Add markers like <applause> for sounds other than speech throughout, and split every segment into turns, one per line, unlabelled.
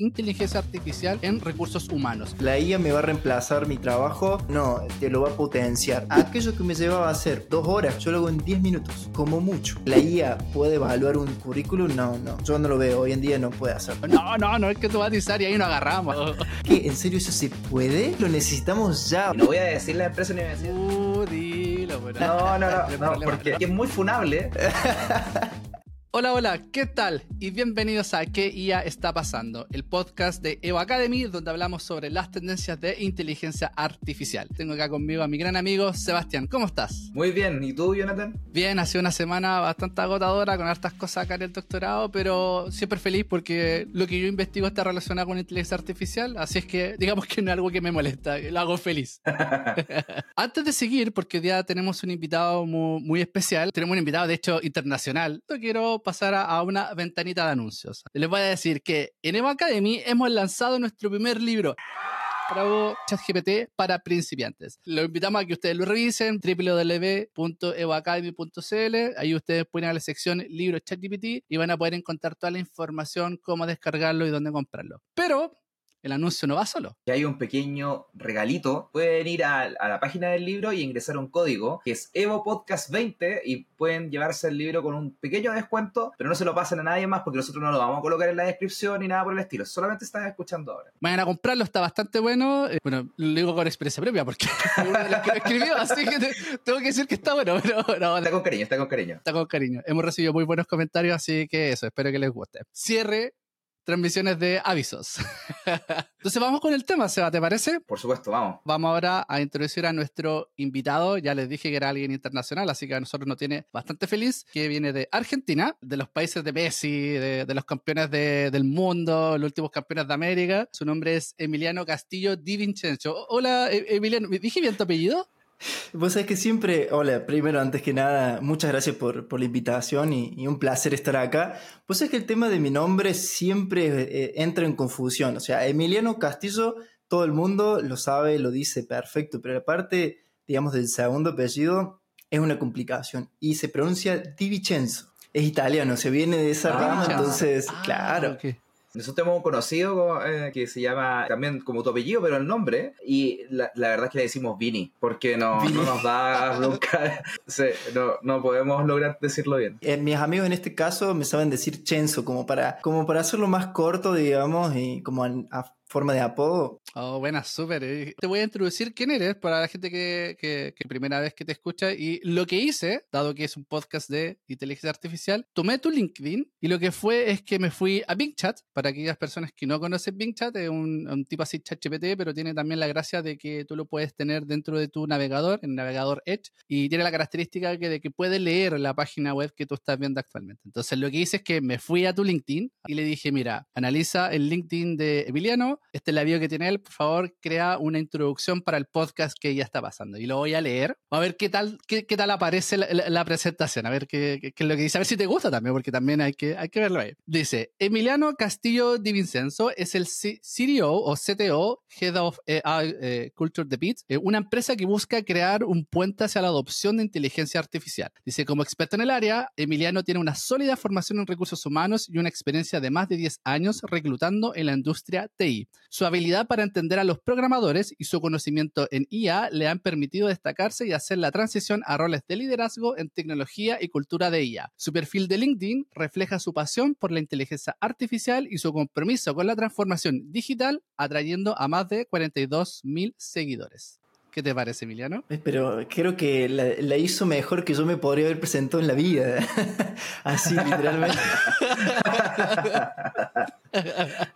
inteligencia artificial en recursos humanos.
La IA me va a reemplazar mi trabajo, no, te lo va a potenciar. Aquello que me llevaba a hacer dos horas, yo lo hago en 10 minutos, como mucho. ¿La IA puede evaluar un currículum? No, no, yo no lo veo, hoy en día no puede hacerlo.
No, no, no es que tú vas a decir y ahí nos agarramos.
¿Qué? ¿En serio eso se puede? Lo necesitamos ya.
No voy a decir la empresa ni voy a decir.
Uh, dilo, pero-
No, no, no, <laughs>
Problema,
no, porque es muy funable. <laughs>
Hola, hola, ¿qué tal? Y bienvenidos a ¿Qué IA está pasando? El podcast de Evo Academy, donde hablamos sobre las tendencias de inteligencia artificial. Tengo acá conmigo a mi gran amigo Sebastián. ¿Cómo estás?
Muy bien. ¿Y tú, Jonathan?
Bien, ha sido una semana bastante agotadora con hartas cosas acá en el doctorado, pero siempre feliz porque lo que yo investigo está relacionado con inteligencia artificial, así es que digamos que no es algo que me molesta, lo hago feliz. <laughs> Antes de seguir, porque hoy día tenemos un invitado muy, muy especial, tenemos un invitado de hecho internacional, quiero pasar a, una ventanita de anuncios. Les voy a decir que en Evo Academy hemos lanzado nuestro primer libro. Bravo ChatGPT para principiantes. Lo invitamos a que ustedes lo revisen, www.evoacademy.cl. Ahí ustedes ponen a la sección libros ChatGPT y van a poder encontrar toda la información, cómo descargarlo y dónde comprarlo. Pero el anuncio no va solo.
Que hay un pequeño regalito. Pueden ir a, a la página del libro y ingresar un código que es Evo Podcast 20 y pueden llevarse el libro con un pequeño descuento, pero no se lo pasen a nadie más porque nosotros no lo vamos a colocar en la descripción ni nada por el estilo. Solamente están escuchando ahora.
Vayan a comprarlo, está bastante bueno. Eh, Bueno, lo digo con experiencia propia porque <laughs> uno de los que lo escribió, así que te- tengo que decir que está bueno, pero <laughs> no,
Está con cariño, está con cariño.
está con cariño. Hemos recibido muy buenos comentarios, así que eso, espero que les guste. Cierre, transmisiones de avisos. <laughs> Entonces vamos con el tema, Seba, ¿te parece?
Por supuesto, vamos.
Vamos ahora a introducir a nuestro invitado. Ya les dije que era alguien internacional, así que a nosotros nos tiene bastante feliz, que viene de Argentina, de los países de Messi, de, de los campeones de- del mundo, los últimos campeones de América. Su nombre es Emiliano Castillo Di Vincenzo. Hola, E- Emiliano. ¿Dije bien tu apellido?
Vos sabés que siempre, hola, primero, antes que nada, muchas gracias por, por la invitación y, y un placer estar acá. Vos sabés que el tema de mi nombre siempre eh, entra en confusión. O sea, Emiliano Castillo, todo el mundo lo sabe, lo dice perfecto, pero la parte, digamos, del segundo apellido es una complicación y se pronuncia Di Vincenzo. Es italiano, se viene de esa
Ah,
rama, entonces,
Ah,
claro.
Nosotros tenemos un conocido eh, que se llama también como tu apellido, pero el nombre. Y la, la verdad es que le decimos Vini, porque no,
Vini.
no nos da nunca. <laughs> se- no, no podemos lograr decirlo bien.
Eh, mis amigos en este caso me saben decir Chenzo, como para, como para hacerlo más corto, digamos, y como a, a forma de apodo.
Oh, buena, súper. Eh, Te voy a introducir quién eres para la gente que, que, que primera vez que te escucha. Y lo que hice, dado que es un podcast de inteligencia artificial, tomé tu LinkedIn y lo que fue es que me fui a Bing Chat. Para aquellas personas que no conocen Bing Chat, es un, un tipo así ChatGPT, pero tiene también la gracia de que tú lo puedes tener dentro de tu navegador, en navegador Edge, y tiene la característica que, de que puede leer la página web que tú estás viendo actualmente. Entonces, lo que hice es que me fui a tu LinkedIn y le dije, mira, analiza el LinkedIn de Emiliano, este es la bio que tiene él, por favor, crea una introducción para el podcast que ya está pasando. Y lo voy a leer, a ver qué tal, qué, tal aparece la, la- presentación, a ver qué, qué- qué es lo que dice, a ver si te gusta también, porque también hay que, hay que verlo ahí. Dice, Emiliano Castillo Di Vincenzo es el C- o CTO, Head of AI eh, Culture de Bit, eh, una empresa que busca crear un puente hacia la adopción de inteligencia artificial. Dice, como experto en el área, Emiliano tiene una sólida formación en recursos humanos y una experiencia de más de 10 años reclutando en la industria TI. Su habilidad para entender a los programadores y su conocimiento en IA le han permitido destacarse y hacer la transición a roles de liderazgo en tecnología y cultura de IA. Su perfil de LinkedIn refleja su pasión por la inteligencia artificial y su compromiso con la transformación digital, atrayendo a más de 42 mil seguidores. ¿Qué te parece, Emiliano?
Eh, Pero creo que la, la hizo mejor que yo me podría haber presentado en la vida. <laughs> Así, literalmente. <laughs>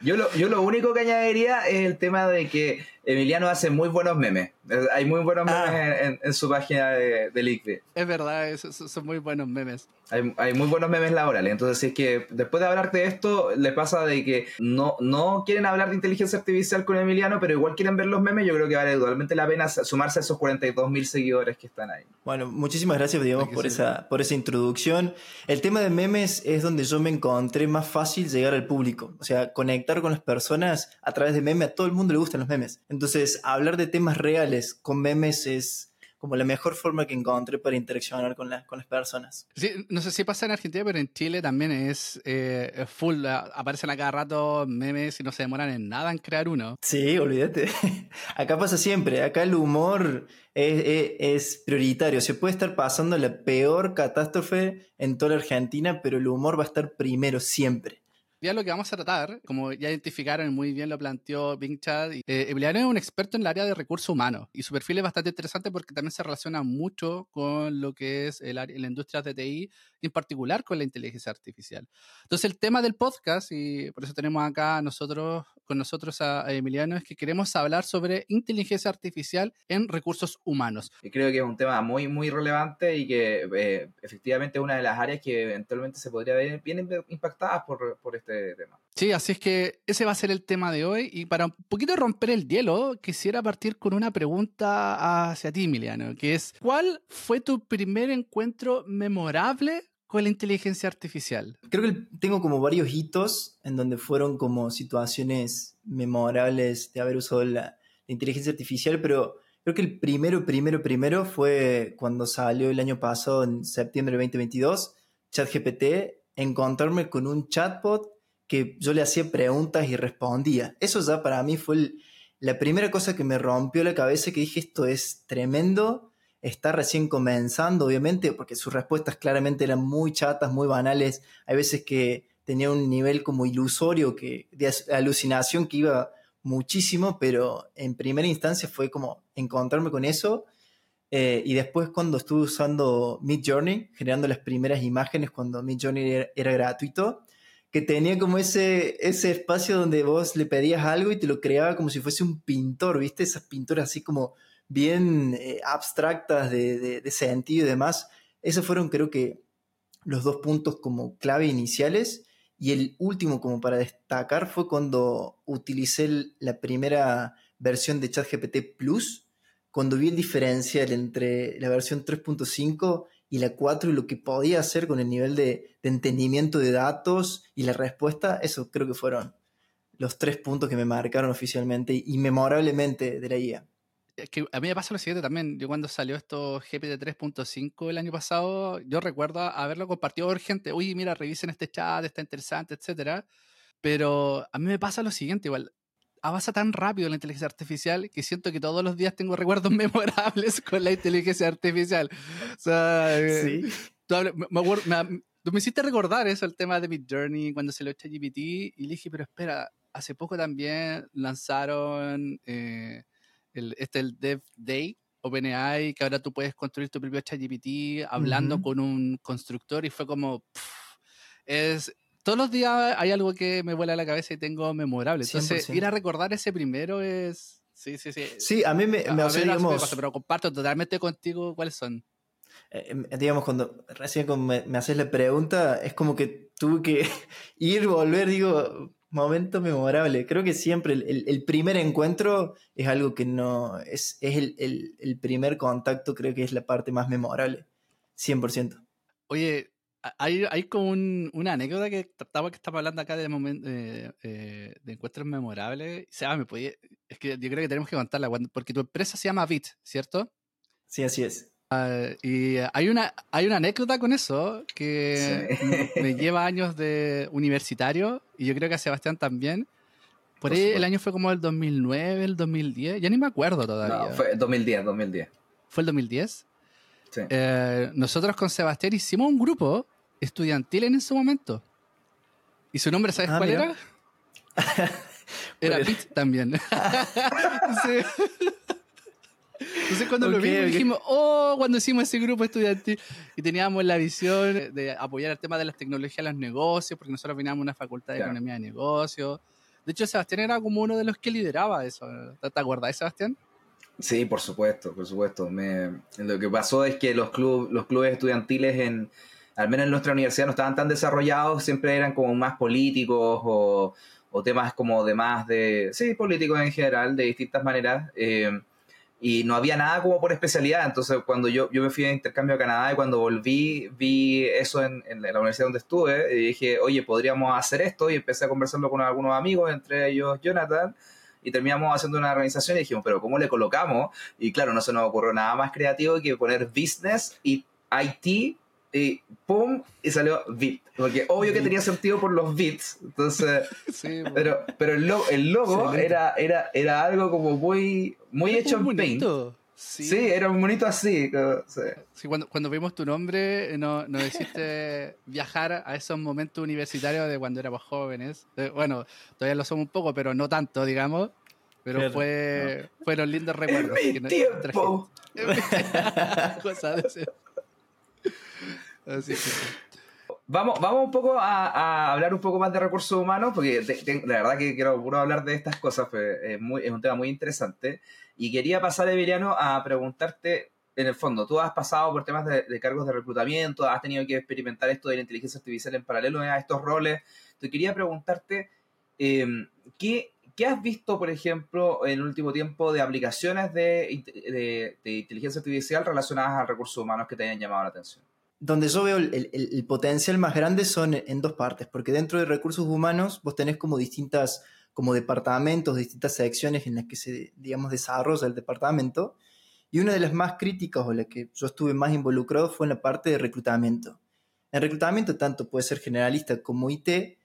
Yo lo, yo lo único que añadiría es el tema de que Emiliano hace muy buenos memes. Hay muy buenos memes
Ah.
en, en su página de, de LinkedIn.
Es verdad, esos son- muy buenos memes.
Hay, hay muy buenos memes laborales. Entonces, si es que después de hablarte de esto, les pasa de que no, no quieren hablar de inteligencia artificial con Emiliano, pero igual quieren ver los memes, yo creo que vale totalmente la pena sumarse a esos 42 mil seguidores que están ahí.
Bueno, muchísimas gracias, digamos, por esa, por esa introducción. El tema de memes es donde yo me encontré más fácil llegar al público. O sea, conectar con las personas a través de memes. A todo el mundo le gustan los memes. Entonces, hablar de temas reales con memes es, como la mejor forma que encontré para interaccionar con, con las personas.
Sí, no sé si pasa en Argentina, pero en Chile también es eh, full. Aparecen a cada rato memes y no se demoran en nada en crear uno.
Sí, olvídate. <laughs> Acá pasa siempre. Acá el humor es, es, prioritario. Se puede estar pasando la peor catástrofe en toda la Argentina, pero el humor va a estar primero siempre
ya lo que vamos a tratar, como ya identificaron muy bien lo planteó Bing Chad, eh, Emiliano es un experto en el área de recursos humanos y su perfil es bastante interesante porque también se relaciona mucho con lo que es el la industria de TI en particular con la inteligencia artificial. Entonces el tema del podcast, y por eso tenemos acá nosotros, con nosotros a, Emiliano, es que queremos hablar sobre inteligencia artificial en recursos humanos.
Y creo que es un tema muy, muy relevante y que eh, efectivamente es una de las áreas que eventualmente se podría ver bien impactadas por, por este tema.
Sí, así es que ese va a ser el tema de hoy. Y para un poquito romper el hielo, quisiera partir con una pregunta hacia ti, Emiliano, que es, ¿cuál fue tu primer encuentro memorable con la inteligencia artificial?
Creo que tengo como varios hitos en donde fueron como situaciones memorables de haber usado la, inteligencia artificial, pero creo que el primero, primero, primero fue cuando salió el año pasado, en septiembre de 2022, ChatGPT, encontrarme con un chatbot que yo le hacía preguntas y respondía. Eso ya para mí fue la primera cosa que me rompió la cabeza, que dije, esto es tremendo, está recién comenzando, obviamente, porque sus respuestas claramente eran muy chatas, muy banales, hay veces que tenía un nivel como ilusorio, que, de alucinación que iba muchísimo, pero en primera instancia fue como encontrarme con eso. Eh, y después cuando estuve usando Mid Journey, generando las primeras imágenes cuando Mid Journey era gratuito, que tenía como ese, ese espacio donde vos le pedías algo y te lo creaba como si fuese un pintor, ¿viste? Esas pinturas así como bien eh, abstractas de, de, sentido y demás. Esos fueron creo que los dos puntos como clave iniciales. Y el último como para destacar fue cuando utilicé la primera versión de ChatGPT Plus, cuando vi el diferencial entre la versión 3.5 y la 4 y lo que podía hacer con el nivel de, entendimiento de datos y la respuesta, eso creo que fueron los tres puntos que me marcaron oficialmente y memorablemente de la.
Es que a mí me pasa lo siguiente también. Yo cuando salió esto GPT 3.5 el año pasado, yo recuerdo haberlo compartido con gente. Uy, mira, revisen este chat, está interesante, etcétera. Pero a mí me pasa lo siguiente, igual avanza tan rápido la inteligencia artificial que siento que todos los días tengo recuerdos <laughs> memorables con la inteligencia artificial. O sea, eh, sí. tú, me, hiciste recordar eso, el tema de Mid Journey, cuando se lo echa GPT, y le dije, pero espera, hace poco también lanzaron eh, el, este, el Dev Day, OpenAI, que ahora tú puedes construir tu propio ChatGPT hablando con un constructor y fue como, es, todos los días hay algo que me vuela a la cabeza y tengo memorable. Entonces, ir a recordar ese primero es. Sí, sí, sí.
Sí, a mí me, me,
pero comparto totalmente contigo cuáles son.
Eh, em, digamos, cuando recién me, me, haces la pregunta, es como que tuve que <laughs> ir, volver, digo, momento memorable. Creo que siempre el, el, primer encuentro es algo que no. Es, es el, el, primer contacto, creo que es la parte más memorable. 100%.
Oye, hay, hay como una anécdota que trataba que estaba hablando acá de, momento, eh, de encuentros memorables. O sea, me podía, es que yo creo que tenemos que contarla, porque tu empresa se llama Bit, ¿cierto?
Sí, así es.
Ah, y hay una, hay una anécdota con eso que me <laughs> lleva años de universitario y yo creo que a Sebastián también. Por ahí el año fue como el 2009, el 2010, ya ni me acuerdo todavía.
No, fue 2010, 2010.
¿Fue el 2010? Sí. Eh, nosotros con Sebastián hicimos un grupo estudiantil en ese momento. ¿Y su nombre sabes ah, cuál era? <laughs> era pues. Pete también. <laughs> Entonces cuando lo vimos dijimos, oh, cuando hicimos ese grupo estudiantil y teníamos la visión de apoyar el tema de las tecnologías en los negocios, porque nosotros veníamos a una facultad de economía de negocios. De hecho, Sebastián era como uno de los que lideraba eso. ¿Te acuerdas, Sebastián?
Sí, por supuesto, por supuesto. Me, lo que pasó es que los, club, los clubes estudiantiles en, al menos en nuestra universidad no estaban tan desarrollados, siempre eran como más políticos o, temas como de más de, sí, políticos en general, de distintas maneras. Eh, y no había nada como por especialidad. Entonces, cuando yo, yo me fui de intercambio a Canadá y cuando volví, vi eso en, la universidad donde estuve y dije, oye, podríamos hacer esto. Y empecé a conversarlo con algunos amigos, entre ellos Jonathan. y terminamos haciendo una organización y dijimos, pero ¿cómo le colocamos? Y claro, no se nos ocurrió nada más creativo que poner business y IT y pum, y salió Bit. Porque obvio que tenía sentido por los bits. Entonces, <laughs> pero, pero el logo, el logo era, era, era algo como muy, muy hecho en Paint. Sí. era un bonito así.
Sí. cuando, cuando vimos tu nombre, nos no deciste <laughs> viajar a esos momentos universitarios de cuando éramos jóvenes. Bueno, todavía lo somos un poco, pero no tanto, digamos. Pero fue, fueron lindos <laughs> recuerdos.
En mi tiempo.
Cosa de
Vamos, vamos un poco a, hablar un poco más de recursos humanos, porque de, verdad que quiero hablar de estas cosas, es, es un tema muy interesante. Y quería pasar, Emiliano, a preguntarte, en el fondo, tú has pasado por temas de, cargos de reclutamiento, has tenido que experimentar esto de la inteligencia artificial en paralelo a estos roles. Te quería preguntarte, em, ¿qué, ¿qué, has visto, por ejemplo, en el último tiempo de aplicaciones de, de inteligencia artificial relacionadas a recursos humanos que te hayan llamado la atención?
Donde yo veo el, potencial más grande son en dos partes, porque dentro de recursos humanos vos tenés como distintas, como departamentos, distintas secciones en las que se, digamos, desarrolla el departamento, y una de las más críticas o la que yo estuve más involucrado fue en la parte de reclutamiento. En reclutamiento, tanto puede ser generalista como IT, eh,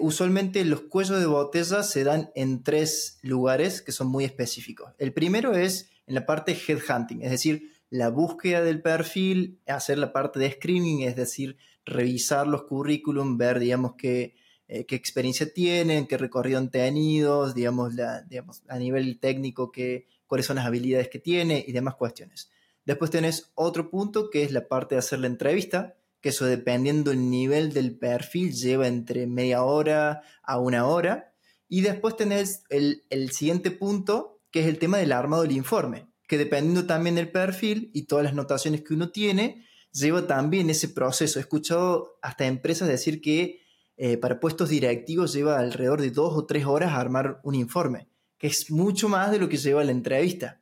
usualmente los cuellos de botella se dan en tres lugares que son muy específicos. El primero es en la parte headhunting, es decir, la búsqueda del perfil, hacer la parte de screening, es decir, revisar los currículum, ver, digamos, qué, eh, qué experiencia tienen, qué recorrido han tenido, digamos, la, digamos, a nivel técnico, qué, cuáles son las habilidades que tiene y demás cuestiones. Después tenés otro punto que es la parte de hacer la entrevista, que eso dependiendo el nivel del perfil lleva entre media hora a una hora. Y después tenés el, el siguiente punto, que es el tema del armado del informe que dependiendo también del perfil y todas las notaciones que uno tiene, lleva también ese proceso. He escuchado hasta empresas decir que eh, para puestos directivos lleva alrededor de dos o tres horas a armar un informe, que es mucho más de lo que lleva la entrevista.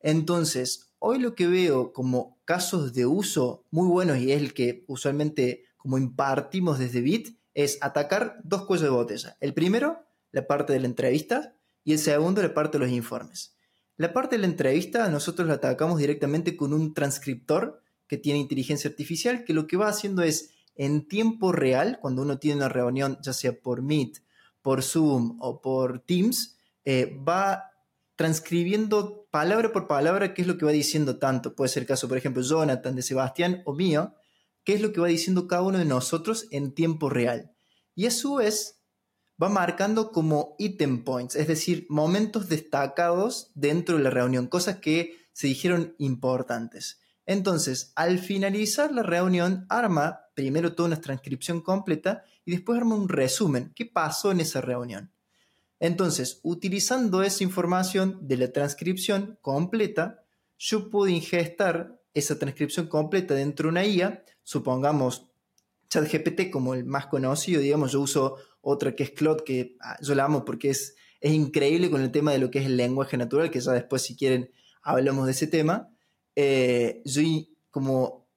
Entonces, hoy lo que veo como casos de uso muy buenos y es el que usualmente como impartimos desde Bit, es atacar dos cuellos de botella. El primero, la parte de la entrevista, y el segundo, la parte de los informes. La parte de la entrevista nosotros la atacamos directamente con un transcriptor que tiene inteligencia artificial, que lo que va haciendo es en tiempo real, cuando uno tiene una reunión, ya sea por Meet, por Zoom o por Teams, eh, va transcribiendo palabra por palabra qué es lo que va diciendo tanto. Puede ser el caso, por ejemplo, Jonathan de Sebastián o mío, qué es lo que va diciendo cada uno de nosotros en tiempo real. Y a su vez va marcando como item points, es decir, momentos destacados dentro de la reunión, cosas que se dijeron importantes. Entonces, al finalizar la reunión, arma primero toda una transcripción completa y después arma un resumen. ¿Qué pasó en esa reunión? Entonces, utilizando esa información de la transcripción completa, yo puedo ingestar esa transcripción completa dentro de una IA, supongamos ChatGPT como el más conocido, digamos, yo uso otra que es Claude, que ah, yo la amo porque es, es increíble con el tema de lo que es el lenguaje natural, que ya después si quieren hablamos de ese tema. Eh, yo como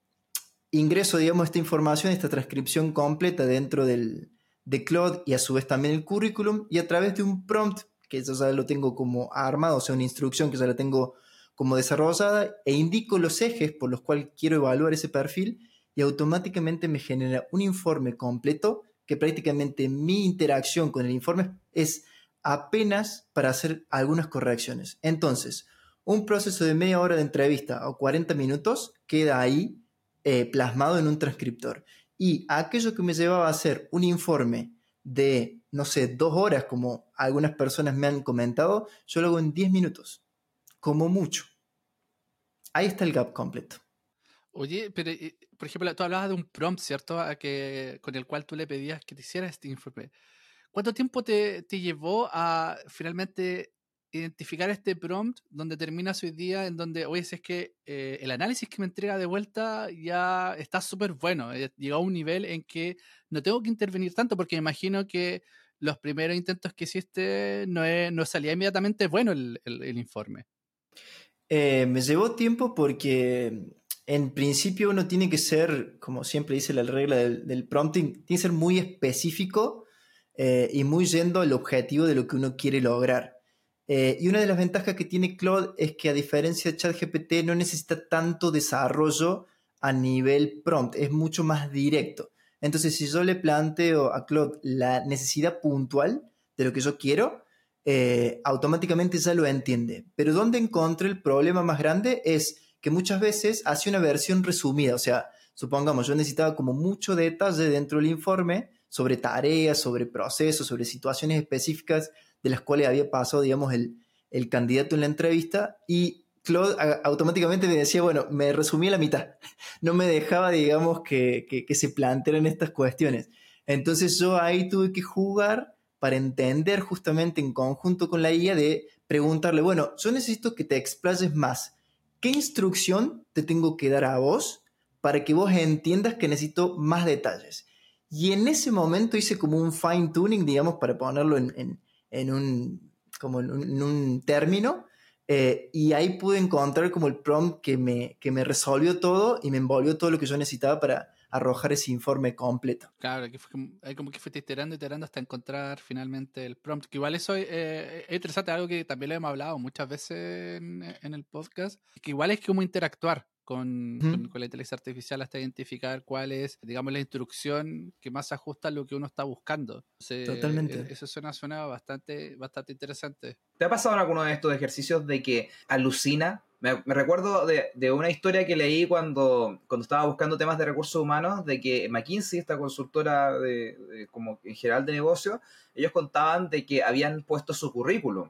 ingreso, digamos, esta información, esta transcripción completa dentro del, de Claude y a su vez también el currículum y a través de un prompt que yo ya lo tengo como armado, o sea, una instrucción que ya la tengo como desarrollada e indico los ejes por los cuales quiero evaluar ese perfil y automáticamente me genera un informe completo que prácticamente mi interacción con el informe es apenas para hacer algunas correcciones. Entonces, un proceso de media hora de entrevista o 40 minutos queda ahí eh, plasmado en un transcriptor. Y aquello que me llevaba a hacer un informe de, no sé, dos horas, como algunas personas me han comentado, yo lo hago en 10 minutos, como mucho. Ahí está el gap completo.
Oye, pero eh, por ejemplo, tú hablabas de un prompt, ¿cierto? A que, con el cual tú le pedías que te hiciera este informe. ¿Cuánto tiempo te, te llevó a finalmente identificar este prompt donde terminas hoy día, en donde, oye, es que eh, el análisis que me entrega de vuelta ya está súper bueno, eh, llegó a un nivel en que no tengo que intervenir tanto porque me imagino que los primeros intentos que hiciste no, no salía inmediatamente bueno el, el, informe.
me llevó tiempo porque en principio uno tiene que ser, como siempre dice la regla del, prompting, tiene que ser muy específico eh, y muy yendo al objetivo de lo que uno quiere lograr. Eh, y una de las ventajas que tiene Claude es que a diferencia de ChatGPT no necesita tanto desarrollo a nivel prompt, es mucho más directo. Entonces, si yo le planteo a Claude la necesidad puntual de lo que yo quiero, eh, automáticamente ya lo entiende. Pero donde encontré el problema más grande es que muchas veces hace una versión resumida, o sea, supongamos, yo necesitaba como mucho detalle dentro del informe sobre tareas, sobre procesos, sobre situaciones específicas de las cuales había pasado, digamos, el, el candidato en la entrevista y Claude automáticamente me decía, bueno, me resumí la mitad, <laughs> no me dejaba, digamos, que, que, se plantearan estas cuestiones. Entonces yo ahí tuve que jugar para entender justamente en conjunto con la IA de preguntarle, bueno, yo necesito que te explayes más. ¿Qué instrucción te tengo que dar a vos para que vos entiendas que necesito más detalles? Y en ese momento hice como un fine tuning, digamos, para ponerlo en, en, un, como en un término eh, y ahí pude encontrar como el prompt que me, que me resolvió todo y me envolvió todo lo que yo necesitaba para arrojar ese informe completo.
Claro, que fue como, que fuiste iterando, iterando hasta encontrar finalmente el prompt. Que igual eso eh, es interesante, algo que también le hemos hablado muchas veces en, en el podcast, que igual es como interactuar con, con, la inteligencia artificial hasta identificar cuál es, digamos, la instrucción que más se ajusta a lo que uno está buscando.
Totalmente.
E, eso suena, suena bastante, bastante interesante.
¿Te ha pasado en alguno de estos ejercicios de que alucina? Me, recuerdo de, de, una historia que leí cuando, cuando estaba buscando temas de recursos humanos, de que McKinsey, esta consultora de, como en general de negocio, ellos contaban de que habían puesto su currículum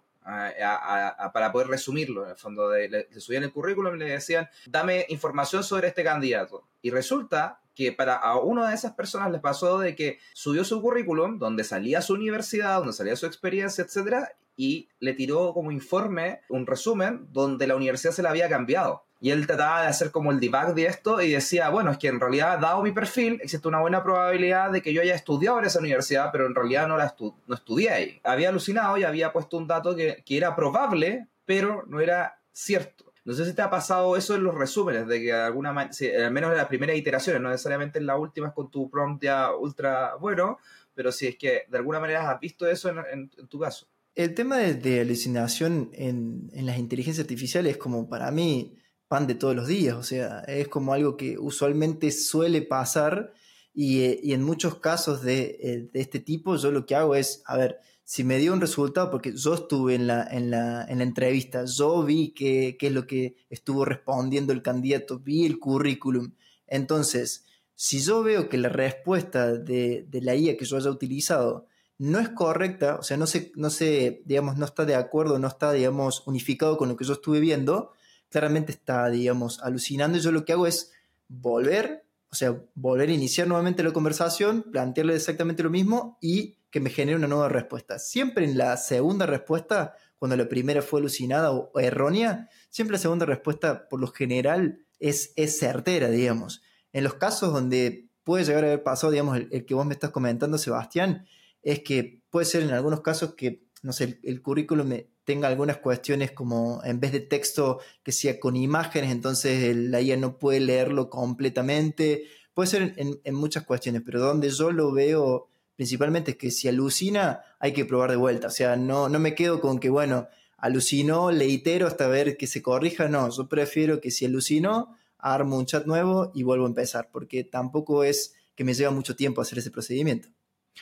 para poder resumirlo. En el fondo, de, le, subían el currículum y le decían, dame información sobre este candidato. Y resulta que para a una de esas personas les pasó de que subió su currículum, donde salía su universidad, donde salía su experiencia, etcétera, y le tiró como informe un resumen donde la universidad se la había cambiado. Y él trataba de hacer como el debug de esto y decía, bueno, es que en realidad, dado mi perfil, existe una buena probabilidad de que yo haya estudiado en esa universidad, pero en realidad no, la no estudié ahí. Había alucinado y había puesto un dato que, que era probable, pero no era cierto. No sé si te ha pasado eso en los resúmenes, de que alguna al menos en las primeras iteraciones, no necesariamente en las últimas con tu prompt ya ultra bueno, pero si es que de alguna manera has visto eso en, tu caso.
El tema de, alucinación en, las inteligencias artificiales es como para mí pan de todos los días, o sea, es como algo que usualmente suele pasar y, eh, en muchos casos de, eh, de, este tipo yo lo que hago es, a ver, si me dio un resultado, porque yo estuve en la, en la, en la entrevista, yo vi qué es lo que estuvo respondiendo el candidato, vi el currículum, entonces, si yo veo que la respuesta de, de la IA que yo haya utilizado no es correcta, o sea, no se, no se, digamos, no está de acuerdo, no está, digamos, unificado con lo que yo estuve viendo, claramente está, digamos, alucinando. Y yo lo que hago es volver, o sea, volver a iniciar nuevamente la conversación, plantearle exactamente lo mismo y que me genere una nueva respuesta. Siempre en la segunda respuesta, cuando la primera fue alucinada o, errónea, siempre la segunda respuesta, por lo general, es, es certera, digamos. En los casos donde puede llegar a haber pasado, digamos, el, que vos me estás comentando, Sebastián, es que puede ser en algunos casos que, no sé, el, el currículum tenga algunas cuestiones como en vez de texto que sea con imágenes, entonces la IA no puede leerlo completamente. Puede ser en, muchas cuestiones, pero donde yo lo veo principalmente es que si alucina hay que probar de vuelta. O sea, no, no me quedo con que, bueno, alucinó, le itero hasta ver que se corrija. No, yo prefiero que si alucinó, armo un chat nuevo y vuelvo a empezar, porque tampoco es que me lleva mucho tiempo hacer ese procedimiento.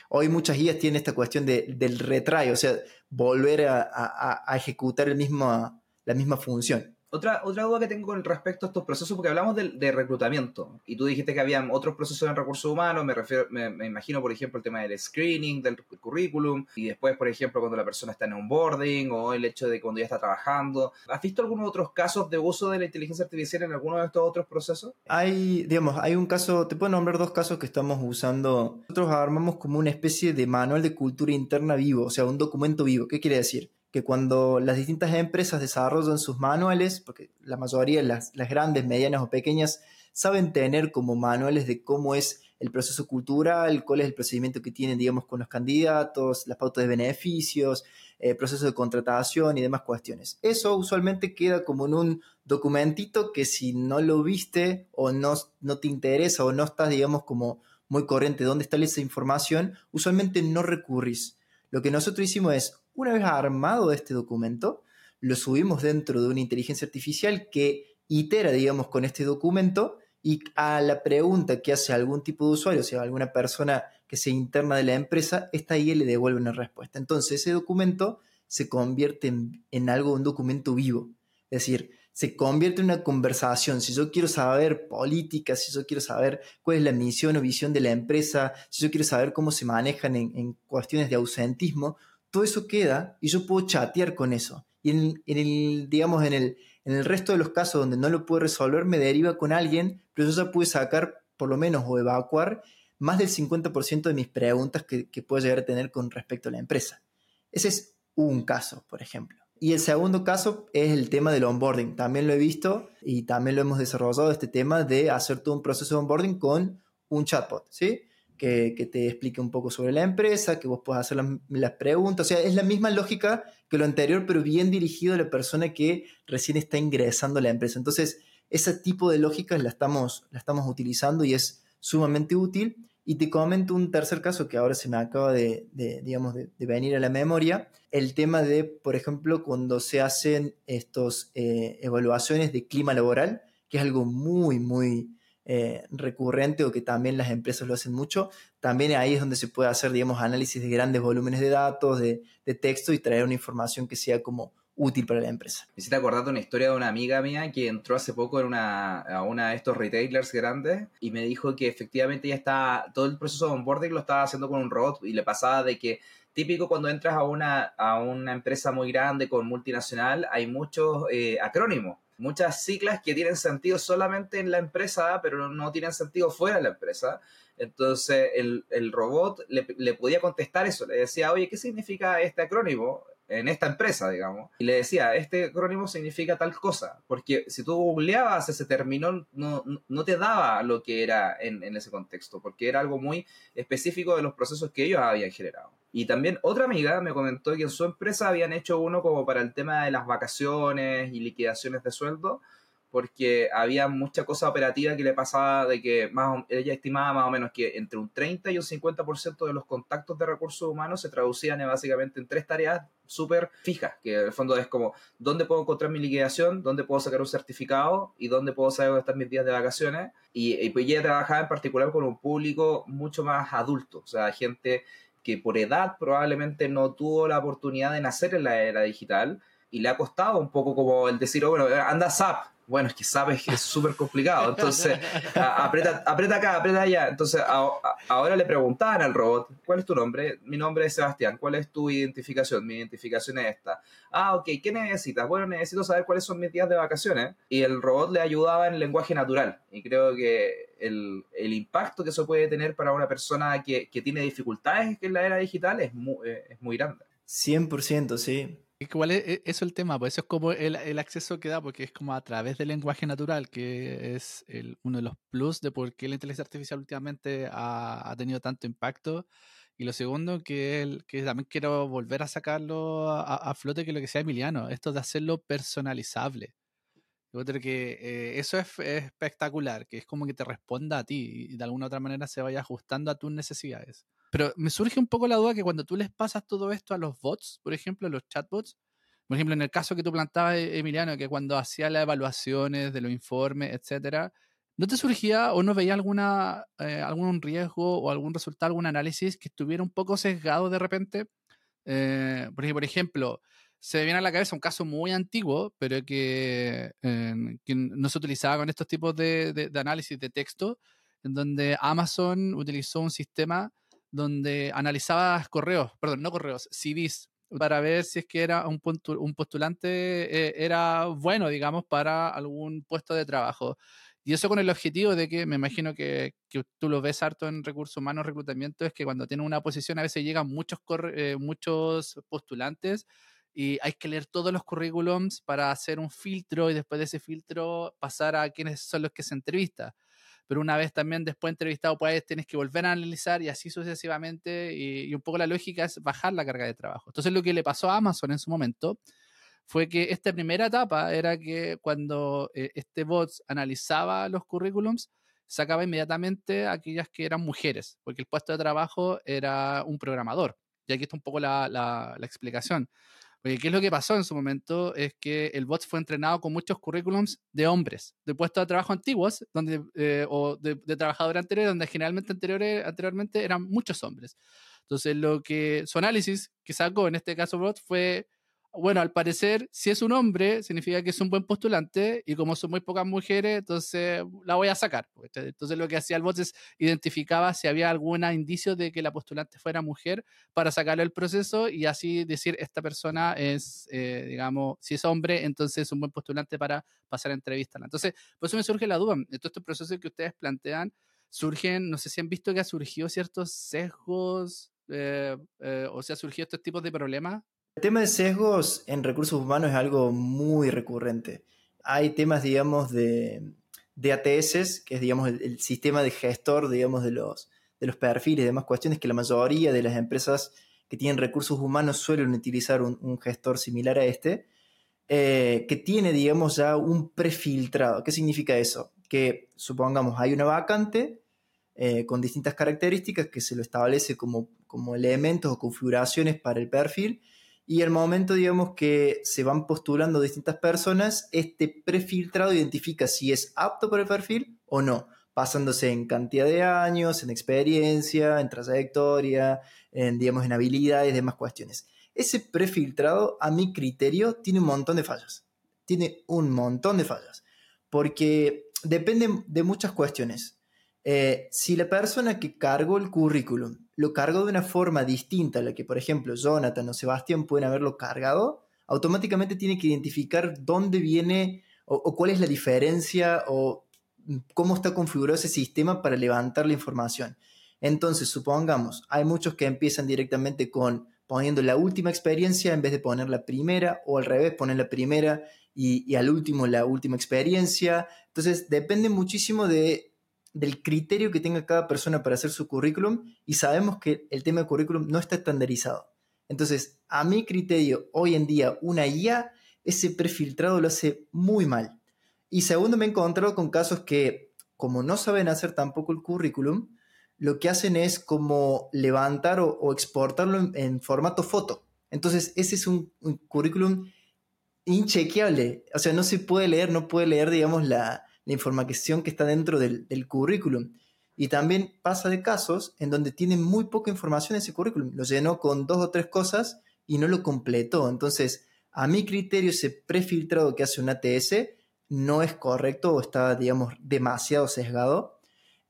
Hoy muchas guías tienen esta cuestión del retry, o sea, volver a, ejecutar el mismo, la misma función.
Otra, otra duda que tengo con respecto a estos procesos, porque hablamos de, reclutamiento, y tú dijiste que había otros procesos en recursos humanos, me, refiero, me, imagino, por ejemplo, el tema del screening, del currículum, y después, por ejemplo, cuando la persona está en onboarding, o el hecho de cuando ya está trabajando. ¿Has visto algunos otros casos de uso de la inteligencia artificial en alguno de estos otros procesos?
Hay, digamos, hay un caso, te puedo nombrar dos casos que estamos usando. Nosotros armamos como una especie de manual de cultura interna vivo, o sea, un documento vivo. ¿Qué quiere decir? Que cuando las distintas empresas desarrollan sus manuales, porque la mayoría, las, las grandes, medianas o pequeñas, saben tener como manuales de cómo es el proceso cultural, cuál es el procedimiento que tienen, digamos, con los candidatos, las pautas de beneficios, el proceso de contratación y demás cuestiones. Eso usualmente queda como en un documentito que si no lo viste o no, no te interesa o no estás, digamos, como muy corriente de dónde está esa información, usualmente no recurrís. Lo que nosotros hicimos es Una vez armado este documento, lo subimos dentro de una inteligencia artificial que itera, digamos, con este documento y a la pregunta que hace algún tipo de usuario, o sea, alguna persona que se interna de la empresa, esta IA le devuelve una respuesta. Entonces, ese documento se convierte en, en algo, un documento vivo. Es decir, se convierte en una conversación. Si yo quiero saber política, si yo quiero saber cuál es la misión o visión de la empresa, si yo quiero saber cómo se manejan en, cuestiones de ausentismo, todo eso queda y yo puedo chatear con eso. Y en, el, digamos, en el, en el resto de los casos donde no lo puedo resolver, me deriva con alguien, pero yo ya pude sacar por lo menos o evacuar más del 50% de mis preguntas que, que puedo llegar a tener con respecto a la empresa. Ese es un caso, por ejemplo. Y el segundo caso es el tema del onboarding. También lo he visto y también lo hemos desarrollado este tema de hacer todo un proceso de onboarding con un chatbot, ¿sí? Que, te explique un poco sobre la empresa, que vos puedas hacer las, preguntas. O sea, es la misma lógica que lo anterior, pero bien dirigido a la persona que recién está ingresando a la empresa. Entonces, ese tipo de lógicas la estamos, la estamos utilizando y es sumamente útil. Y te comento un tercer caso que ahora se me acaba de, digamos, de, venir a la memoria, el tema de, por ejemplo, cuando se hacen estos eh, evaluaciones de clima laboral, que es algo muy, muy eh, recurrente o que también las empresas lo hacen mucho, también ahí es donde se puede hacer, digamos, análisis de grandes volúmenes de datos, de, de texto y traer una información que sea como útil para la empresa.
Me hiciste acordar de una historia de una amiga mía que entró hace poco en una, a una de estos retailers grandes y me dijo que efectivamente ya está, todo el proceso de onboarding lo estaba haciendo con un robot y le pasaba de que típico cuando entras a una, a una empresa muy grande con multinacional hay muchos eh, acrónimos muchas siglas que tienen sentido solamente en la empresa, pero no tienen sentido fuera de la empresa. Entonces el, el robot le, le, podía contestar eso, le decía, oye, ¿qué significa este acrónimo? En esta empresa, digamos, y le decía, este acrónimo significa tal cosa, porque si tú googleabas ese término, no, no te daba lo que era en, en, ese contexto, porque era algo muy específico de los procesos que ellos habían generado. Y también otra amiga me comentó que en su empresa habían hecho uno como para el tema de las vacaciones y liquidaciones de sueldo, porque había mucha cosa operativa que le pasaba de que más, ella estimaba más o menos que entre un 30 y un 50% de los contactos de recursos humanos se traducían básicamente en tres tareas súper fijas, que en el fondo es como dónde puedo encontrar mi liquidación, dónde puedo sacar un certificado y dónde puedo saber dónde están mis días de vacaciones. Y, y pues ella trabajaba en particular con un público mucho más adulto, o sea, gente que por edad probablemente no tuvo la oportunidad de nacer en la era digital y le ha costado un poco como el decir, oh, bueno, anda SAP, bueno, es que sabes que es súper complicado. Entonces, <laughs> aprieta, aprieta acá, aprieta allá. Entonces, ahora le preguntaban al robot, ¿cuál es tu nombre? Mi nombre es Sebastián. ¿Cuál es tu identificación? Mi identificación es esta. Ah, ok, ¿qué necesitas? Bueno, necesito saber cuáles son mis días de vacaciones. Y el robot le ayudaba en lenguaje natural. Y creo que el, impacto que eso puede tener para una persona que, tiene dificultades en la era digital es muy, eh, es muy grande.
100%, sí.
Igual es, e, eso el tema, pues eso es como el, acceso que da, porque es como a través del lenguaje natural, que es uno de los plus de por qué la inteligencia artificial últimamente ha, tenido tanto impacto. Y lo segundo, que, el, que también quiero volver a sacarlo a, flote, que lo que sea Emiliano, esto de hacerlo personalizable. Yo creo que eh, eso es, es, espectacular, que es como que te responda a ti y de alguna otra manera se vaya ajustando a tus necesidades. Pero me surge un poco la duda que cuando tú les pasas todo esto a los bots, por ejemplo, a los chatbots, por ejemplo, en el caso que tú plantabas, e-, Emiliano, que cuando hacía las evaluaciones de los informes, etcétera, ¿no te surgía o no veía alguna, eh, algún riesgo o algún resultado, algún análisis que estuviera un poco sesgado de repente? Eh, por ejemplo, se me viene a la cabeza un caso muy antiguo, pero que, que no se utilizaba con estos tipos de, de, análisis de texto, en donde Amazon utilizó un sistema donde analizabas correos, perdón, no correos, CVs, para ver si es que era un, postulante eh, era bueno, digamos, para algún puesto de trabajo. Y eso con el objetivo de que, me imagino que, tú lo ves harto en recursos humanos, reclutamiento, es que cuando tienes una posición a veces llegan muchos, eh, muchos postulantes y hay que leer todos los currículums para hacer un filtro y después de ese filtro pasar a quienes son los que se entrevistan pero una vez también después entrevistado, pues tienes que volver a analizar y así sucesivamente. Y, un poco la lógica es bajar la carga de trabajo. Entonces lo que le pasó a Amazon en su momento fue que esta primera etapa era que cuando eh, este bot analizaba los currículums, sacaba inmediatamente aquellas que eran mujeres, porque el puesto de trabajo era un programador. Y aquí está un poco la, la explicación. Porque qué es lo que pasó en su momento es que el bot fue entrenado con muchos currículums de hombres, de puestos de trabajo antiguos, donde, eh, o de, de, trabajadores anteriores, donde generalmente anteriores, anteriormente eran muchos hombres. Entonces, lo que su análisis que sacó en este caso bot fue bueno, al parecer, si es un hombre, significa que es un buen postulante y como son muy pocas mujeres, entonces la voy a sacar. Entonces lo que hacía el bot es identificaba si había algún indicio de que la postulante fuera mujer para sacarle el proceso y así decir, esta persona es, eh, digamos, si es hombre, entonces es un buen postulante para pasar a entrevista. Entonces, por eso me surge la duda, de todos estos procesos que ustedes plantean, surgen, no sé si han visto que ha surgido ciertos sesgos eh, eh, o sea, surgido estos tipos de problemas
el tema de sesgos en recursos humanos es algo muy recurrente. Hay temas, digamos, de, de ATS, que es, digamos, el, sistema de gestor, digamos, de los, de los perfiles y demás cuestiones que la mayoría de las empresas que tienen recursos humanos suelen utilizar un, gestor similar a este, eh, que tiene, digamos, ya un prefiltrado. ¿Qué significa eso? Que supongamos hay una vacante eh, con distintas características que se lo establece como, como elementos o configuraciones para el perfil y el momento, digamos, que se van postulando distintas personas, este prefiltrado identifica si es apto para el perfil o no, basándose en cantidad de años, en experiencia, en trayectoria, en, digamos, en habilidades demás cuestiones. Ese prefiltrado, a mi criterio, tiene un montón de fallas. Tiene un montón de fallas. Porque depende de muchas cuestiones. Eh, si la persona que cargó el currículum lo cargó de una forma distinta a la que, por ejemplo, Jonathan o Sebastián pueden haberlo cargado, automáticamente tiene que identificar dónde viene o, cuál es la diferencia o cómo está configurado ese sistema para levantar la información. Entonces, supongamos, hay muchos que empiezan directamente con poniendo la última experiencia en vez de poner la primera, o al revés, poner la primera y, y al último la última experiencia. Entonces, depende muchísimo de del criterio que tenga cada persona para hacer su currículum y sabemos que el tema de currículum no está estandarizado. Entonces, a mi criterio, hoy en día, una IA, ese prefiltrado lo hace muy mal. Y segundo, me he encontrado con casos que, como no saben hacer tampoco el currículum, lo que hacen es como levantar o, exportarlo en, formato foto. Entonces, ese es un, un currículum inchequeable. O sea, no se puede leer, no puede leer, digamos, la, la información que está dentro del, currículum. Y también pasa de casos en donde tiene muy poca información ese currículum. Lo llenó con dos o tres cosas y no lo completó. Entonces, a mi criterio, ese prefiltrado que hace un ATS no es correcto o está, digamos, demasiado sesgado.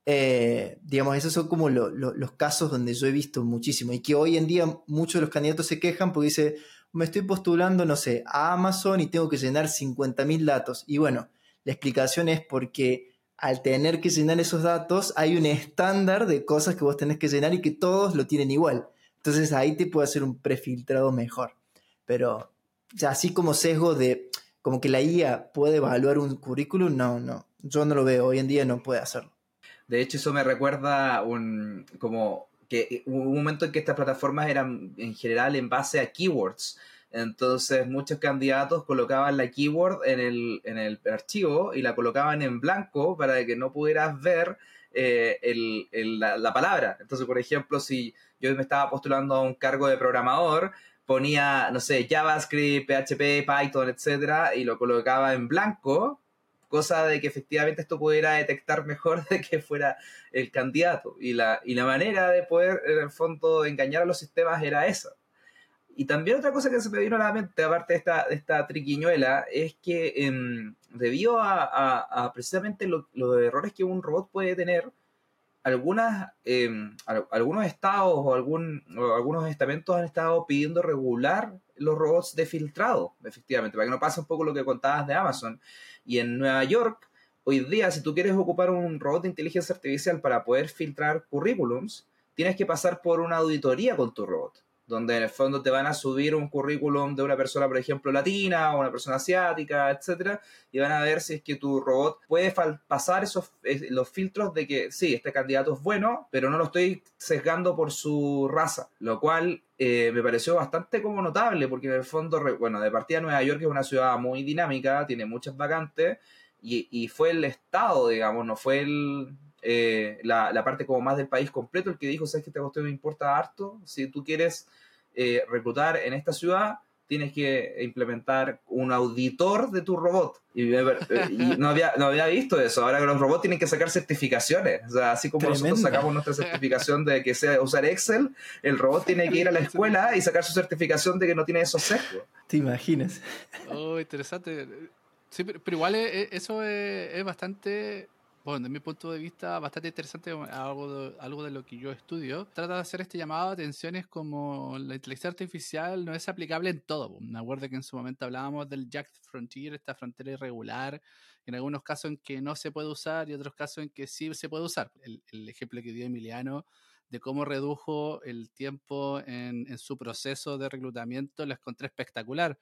Eh, digamos, esos son como los casos donde yo he visto muchísimo y que hoy en día muchos de los candidatos se quejan porque dice, me estoy postulando, no sé, a Amazon y tengo que llenar 50.000 datos. Y bueno, la explicación es porque al tener que llenar esos datos hay un estándar de cosas que vos tenés que llenar y que todos lo tienen igual. Entonces ahí te puede hacer un prefiltrado mejor. Pero ya así como sesgo de como que la IA puede evaluar un currículum, no, no. Yo no lo veo. Hoy en día no puede hacerlo.
De hecho, eso me recuerda un como que un momento en que estas plataformas eran en general en base a keywords. Entonces muchos candidatos colocaban la keyword en el, en el archivo y la colocaban en blanco para que no pudieras ver eh, el, la, palabra. Entonces, por ejemplo, si yo me estaba postulando a un cargo de programador, ponía, no sé, JavaScript, PHP, Python, etcétera, y lo colocaba en blanco, cosa de que efectivamente esto pudiera detectar mejor <laughs> de que fuera el candidato. Y la, y la manera de poder, en el fondo, engañar a los sistemas era esa. Y también otra cosa que se me vino a la mente, aparte de esta, de esta triquiñuela, es que em, debido a, precisamente los errores que un robot puede tener, algunas, em, algunos estados o, algún, algunos estamentos han estado pidiendo regular los robots de filtrado, efectivamente, para que no pase un poco lo que contabas de Amazon. Y en Nueva York, hoy día, si tú quieres ocupar un robot de inteligencia artificial para poder filtrar currículums, tienes que pasar por una auditoría con tu robot donde en el fondo te van a subir un currículum de una persona, por ejemplo, latina o una persona asiática, etcétera, y van a ver si es que tu robot puede pasar esos los filtros de que sí, este candidato es bueno, pero no lo estoy sesgando por su raza, lo cual eh, me pareció bastante como notable, porque en el fondo, bueno, de partida Nueva York es una ciudad muy dinámica, tiene muchas vacantes, y, fue el Estado, digamos, no fue el, eh, la, la, parte como más del país completo el que dijo, sabes que esta cuestión me importa harto, si tú quieres eh, reclutar en esta ciudad, tienes que implementar un auditor de tu robot. Y, eh, no, había, no había visto eso. Ahora que los robots tienen que sacar certificaciones. O sea, así como nosotros sacamos nuestra certificación de que sea usar Excel, el robot tiene que ir a la escuela y sacar su certificación de que no tiene esos sesgos.
¿Te imaginas?
Oh, interesante. Sí, pero, igual eso es bastante bueno, desde mi punto de vista, bastante interesante, algo de, algo de lo que yo estudio. Trata de hacer este llamado a atenciones como la inteligencia artificial no es aplicable en todo. Me acuerdo que en su momento hablábamos del Jack Frontier, esta frontera irregular, en algunos casos en que no se puede usar y otros casos en que sí se puede usar. El, el ejemplo que dio Emiliano de cómo redujo el tiempo en, en su proceso de reclutamiento lo encontré espectacular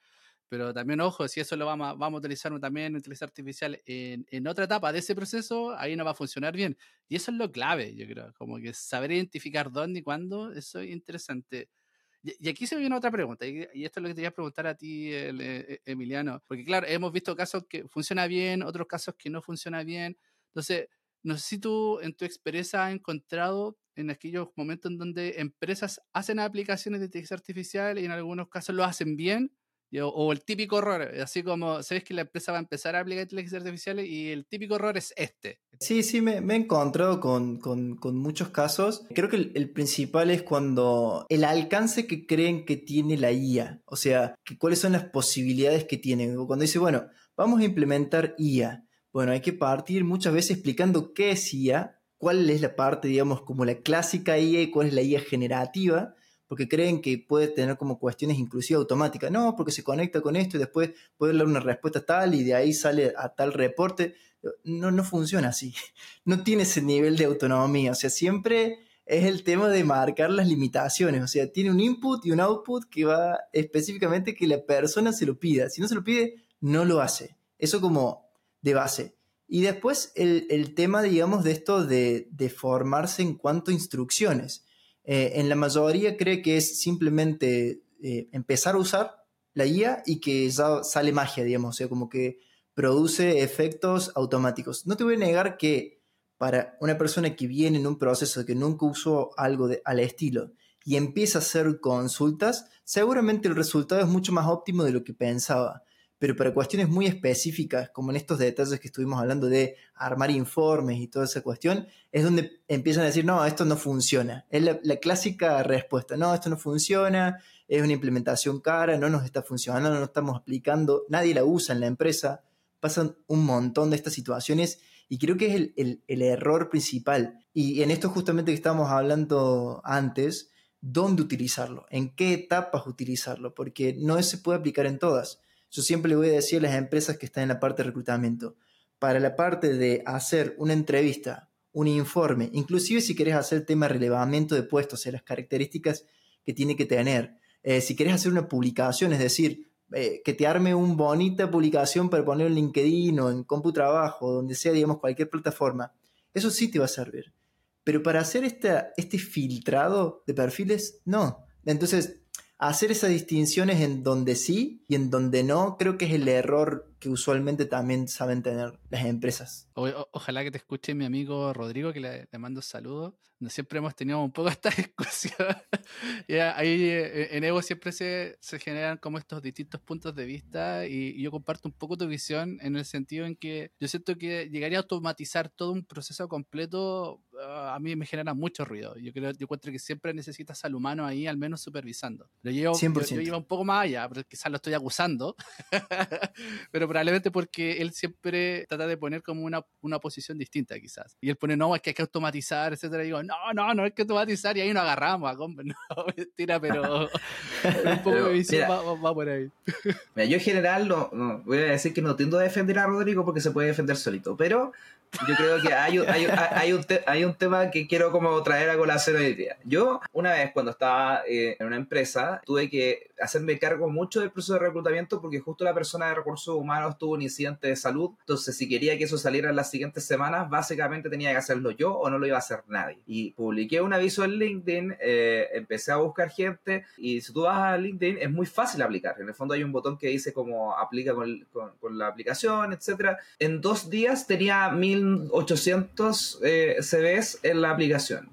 pero también, ojo, si eso lo vamos a, vamos a utilizar también en inteligencia artificial en, en, otra etapa de ese proceso, ahí no va a funcionar bien. Y eso es lo clave, yo creo, como que saber identificar dónde y cuándo, eso es interesante. Y, aquí se viene otra pregunta, y, esto es lo que te voy a preguntar a ti, el, eh, Emiliano, porque claro, hemos visto casos que funciona bien, otros casos que no funciona bien. Entonces, no sé si tú en tu experiencia has encontrado en aquellos momentos en donde empresas hacen aplicaciones de inteligencia artificial y en algunos casos lo hacen bien o el típico error, así como, ¿sabes que la empresa va a empezar a aplicar inteligencia artificial y el típico error es este?
Sí, sí, me, he encontrado con, con, con, muchos casos. Creo que el, principal es cuando el alcance que creen que tiene la IA, o sea, que cuáles son las posibilidades que tiene. Cuando dice, bueno, vamos a implementar IA. Bueno, hay que partir muchas veces explicando qué es IA, cuál es la parte, digamos, como la clásica IA y cuál es la IA generativa porque creen que puede tener como cuestiones inclusive automáticas. No, porque se conecta con esto y después puede dar una respuesta tal y de ahí sale a tal reporte. No, no funciona así. <laughs> No tiene ese nivel de autonomía. O sea, siempre es el tema de marcar las limitaciones. O sea, tiene un input y un output que va específicamente que la persona se lo pida. Si no se lo pide, no lo hace. Eso como de base. Y después el, el tema, digamos, de esto de, de formarse en cuanto a instrucciones. Eh, en la mayoría cree que es simplemente eh, empezar a usar la IA y que ya sale magia, digamos, o sea, como que produce efectos automáticos. No te voy a negar que para una persona que viene en un proceso que nunca usó algo de, al estilo y empieza a hacer consultas, seguramente el resultado es mucho más óptimo de lo que pensaba pero para cuestiones muy específicas, como en estos detalles que estuvimos hablando de armar informes y toda esa cuestión, es donde empiezan a decir, no, esto no funciona. Es la, clásica respuesta, no, esto no funciona, es una implementación cara, no nos está funcionando, no estamos aplicando, nadie la usa en la empresa. Pasan un montón de estas situaciones y creo que es el, el error principal. Y en esto justamente que estábamos hablando antes, ¿dónde utilizarlo? ¿En qué etapas utilizarlo? Porque no se puede aplicar en todas yo siempre le voy a decir a las empresas que están en la parte de reclutamiento, para la parte de hacer una entrevista, un informe, inclusive si querés hacer el tema de relevamiento de puestos, o sea, las características que tiene que tener, eh, si querés hacer una publicación, es decir, eh, que te arme una bonita publicación para poner en LinkedIn o en CompuTrabajo, donde sea, digamos, cualquier plataforma, eso sí te va a servir. Pero para hacer esta, este filtrado de perfiles, no. Entonces, hacer esas distinciones en donde sí y en donde no, creo que es el error que usualmente también saben tener las empresas.
ojalá que te escuche mi amigo Rodrigo, que le, mando saludos. Siempre hemos tenido un poco <laughs> esta discusión. <laughs> y ahí eh, en Evo siempre se, se, generan como estos distintos puntos de vista y, yo comparto un poco tu visión en el sentido en que yo siento que llegaría a automatizar todo un proceso completo a mí me genera mucho ruido. Yo creo, yo encuentro que siempre necesitas al humano ahí al menos supervisando. Pero yo, yo, yo, un poco más allá, pero quizás lo estoy acusando. <laughs> pero probablemente porque él siempre trata de poner como una, una posición distinta, quizás. Y él pone, no, es que hay que automatizar, etcétera. Y digo, no, no, no hay que automatizar y ahí nos agarramos. <laughs> No, mentira, pero <laughs> un poco de visión va, por ahí.
Mira, yo en general no, no, voy a decir que no tiendo a defender a Rodrigo porque se puede defender solito, pero yo creo que hay, hay, hay, un, hay un tema que quiero como traer a colación hoy día. Yo, una vez cuando estaba eh, en una empresa, tuve que hacerme cargo mucho del proceso de reclutamiento porque justo la persona de recursos humanos tuvo un incidente de salud. Entonces, si quería que eso saliera en las siguientes semanas, básicamente tenía que hacerlo yo o no lo iba a hacer nadie. Y publiqué un aviso en LinkedIn, eh, empecé a buscar gente y si tú vas a LinkedIn es muy fácil aplicar. En el fondo hay un botón que dice como aplica con, con, con la aplicación, etcétera. En dos días tenía mil 1800 eh, vez en la aplicación.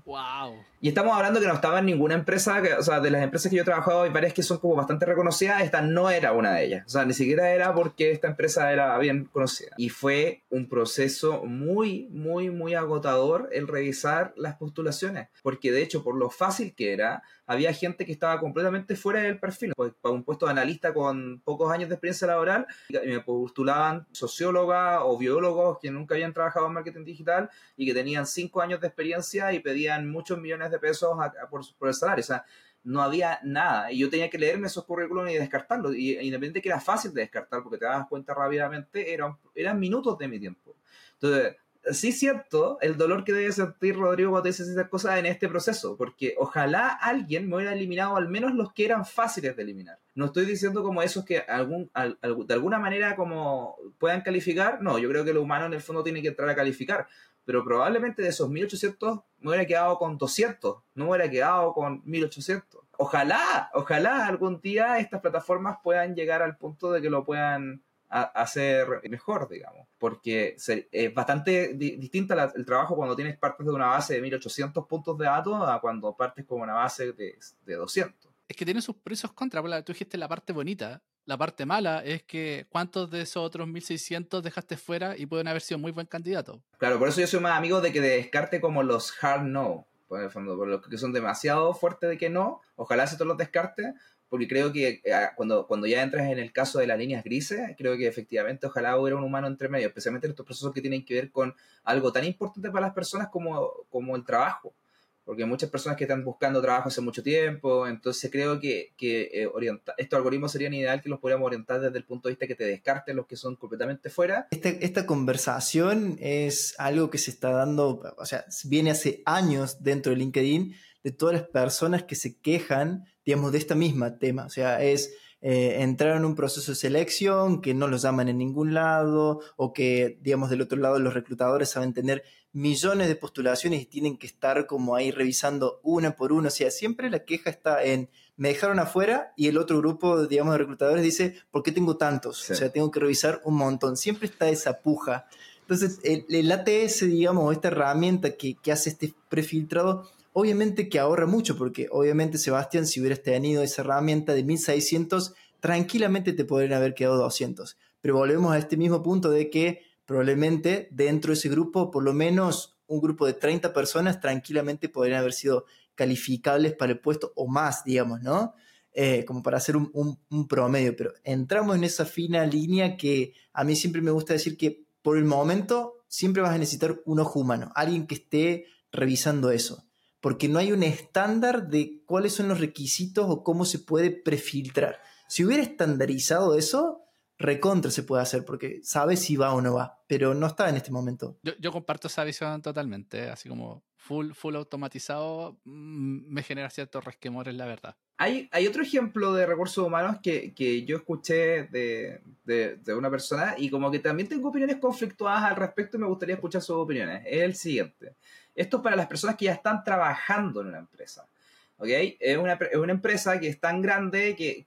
Y estamos hablando que no estaba en ninguna empresa, o sea, de las empresas que yo he trabajado, hay varias que son como bastante reconocidas, esta no era una de ellas. O sea, ni siquiera era porque esta empresa era bien conocida. Y fue un proceso muy, muy, muy agotador el revisar las postulaciones, porque de hecho, por lo fácil que era, había gente que estaba completamente fuera del perfil. Pues, para un puesto de analista con pocos años de experiencia laboral, me postulaban sociólogas o biólogos que nunca habían trabajado en marketing digital y que tenían cinco años de experiencia y pedían muchos millones de pesos por, el salario. O sea, no había nada. Y yo tenía que leerme esos currículums y descartarlos. Y independientemente que era fácil de descartar, porque te das cuenta rápidamente, eran, eran minutos de mi tiempo. Entonces, sí siento el dolor que debe sentir Rodrigo cuando dice esas cosas en este proceso, porque ojalá alguien me hubiera eliminado al menos los que eran fáciles de eliminar. No estoy diciendo como esos que de alguna manera como puedan calificar, no, yo creo que lo humano en el fondo tiene que entrar a calificar, pero probablemente de esos 1800 me hubiera quedado con 200, no me hubiera quedado con 1800. Ojalá, ojalá algún día estas plataformas puedan llegar al punto de que lo puedan hacer mejor, digamos, porque es bastante distinta el trabajo cuando tienes partes de una base de 1800 puntos de datos a cuando partes con una base de, de 200.
Es que tiene sus precios contra, tú dijiste la parte bonita, la parte mala es que cuántos de esos otros 1600 dejaste fuera y pueden haber sido muy buen candidato.
Claro, por eso yo soy más amigo de que descarte como los hard no, por el fondo, por los que son demasiado fuertes de que no, ojalá se todos los descarte, porque creo que eh, cuando, cuando ya entras en el caso de las líneas grises, creo que efectivamente ojalá hubiera un humano entre medio, especialmente en estos procesos que tienen que ver con algo tan importante para las personas como, como el trabajo porque muchas personas que están buscando trabajo hace mucho tiempo, entonces creo que, que eh, estos algoritmos serían ideal que los pudiéramos orientar desde el punto de vista que te descarten los que son completamente fuera.
Esta, esta conversación es algo que se está dando, o sea, viene hace años dentro de LinkedIn, de todas las personas que se quejan, digamos, de esta misma tema, o sea, es eh, entrar en un proceso de selección, que no los llaman en ningún lado, o que, digamos, del otro lado los reclutadores saben tener millones de postulaciones y tienen que estar como ahí revisando una por una. O sea, siempre la queja está en me dejaron afuera y el otro grupo, digamos, de reclutadores dice, ¿por qué tengo tantos? O sea, tengo que revisar un montón. Siempre está esa puja. Entonces, el, ATS, digamos, esta herramienta que, que hace este prefiltrado, Obviamente que ahorra mucho, porque obviamente, Sebastián, si hubieras tenido esa herramienta de 1600, tranquilamente te podrían haber quedado 200. Pero volvemos a este mismo punto de que probablemente dentro de ese grupo, por lo menos un grupo de 30 personas tranquilamente podrían haber sido calificables para el puesto o más, digamos, ¿no? Eh, como para hacer un, un, promedio, pero entramos en esa fina línea que a mí siempre me gusta decir que por el momento siempre vas a necesitar un ojo humano, alguien que esté revisando eso porque no hay un estándar de cuáles son los requisitos o cómo se puede prefiltrar. Si hubiera estandarizado eso, recontra se puede hacer porque sabe si va o no va, pero no está en este momento.
Yo, comparto esa visión totalmente, así como full, full automatizado mm, me genera ciertos resquemores, la verdad.
Hay, hay otro ejemplo de recursos humanos que, que yo escuché de, de, de, una persona y como que también tengo opiniones conflictuadas al respecto y me gustaría escuchar sus opiniones. Es el siguiente. Esto es para las personas que ya están trabajando en una empresa. ¿ok? Es una, es una empresa que es tan grande que,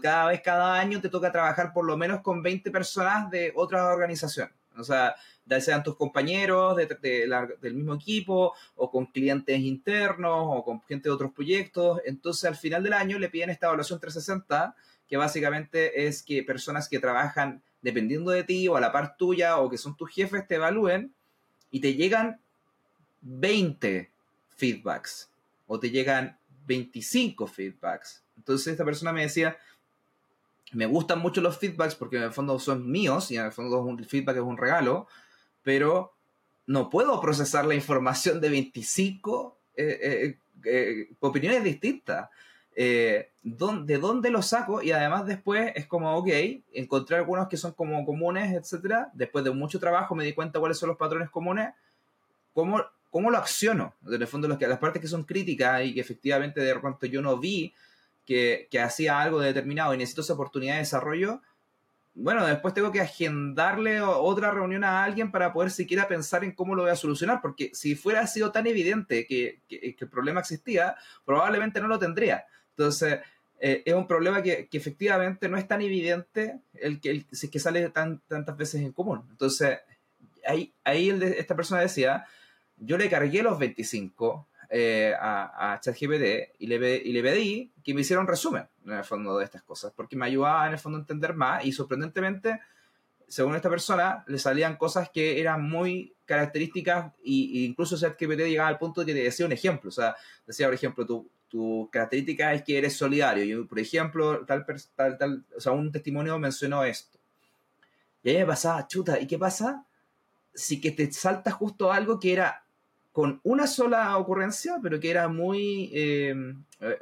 cada vez, cada año te toca trabajar por lo menos con 20 personas de otra organización. O sea, ya sean tus compañeros de, del mismo equipo, o con clientes internos, o con gente de otros proyectos. Entonces, al final del año le piden esta evaluación 360, que básicamente es que personas que trabajan dependiendo de ti o a la par tuya o que son tus jefes te evalúen y te llegan 20 feedbacks o te llegan 25 feedbacks. Entonces esta persona me decía, me gustan mucho los feedbacks porque en el fondo son míos y en el fondo el feedback es un regalo, pero no puedo procesar la información de 25 eh, eh, eh, opiniones distintas. ¿De dónde lo saco? Y además después es como, ok, encontré algunos que son como comunes, etc. Después de mucho trabajo me di cuenta cuáles son los patrones comunes. ¿Cómo ¿cómo lo acciono? En el fondo, las partes que son críticas y que efectivamente de repente yo no vi que, hacía algo determinado y necesito esa oportunidad de desarrollo, bueno, después tengo que agendarle otra reunión a alguien para poder siquiera pensar en cómo lo voy a solucionar, porque si fuera sido tan evidente que, el problema existía, probablemente no lo tendría. Entonces, eh, es un problema que, efectivamente no es tan evidente el que, que sale tan, tantas veces en común. Entonces, ahí esta persona decía, yo le cargué los 25 eh, a, ChatGPT y le, y le pedí que me hiciera un resumen, en el fondo, de estas cosas, porque me ayudaba, en el fondo, a entender más y sorprendentemente, según esta persona, le salían cosas que eran muy características e incluso ChatGPT llegaba al punto de que te decía un ejemplo, o sea, decía, por ejemplo, tu, tu característica es que eres solidario. Y, por ejemplo, tal, tal, tal, o sea, un testimonio mencionó esto. Y me pasaba, chuta, ¿y qué pasa? Si que te salta justo algo que era con una sola ocurrencia, pero que era muy, eh,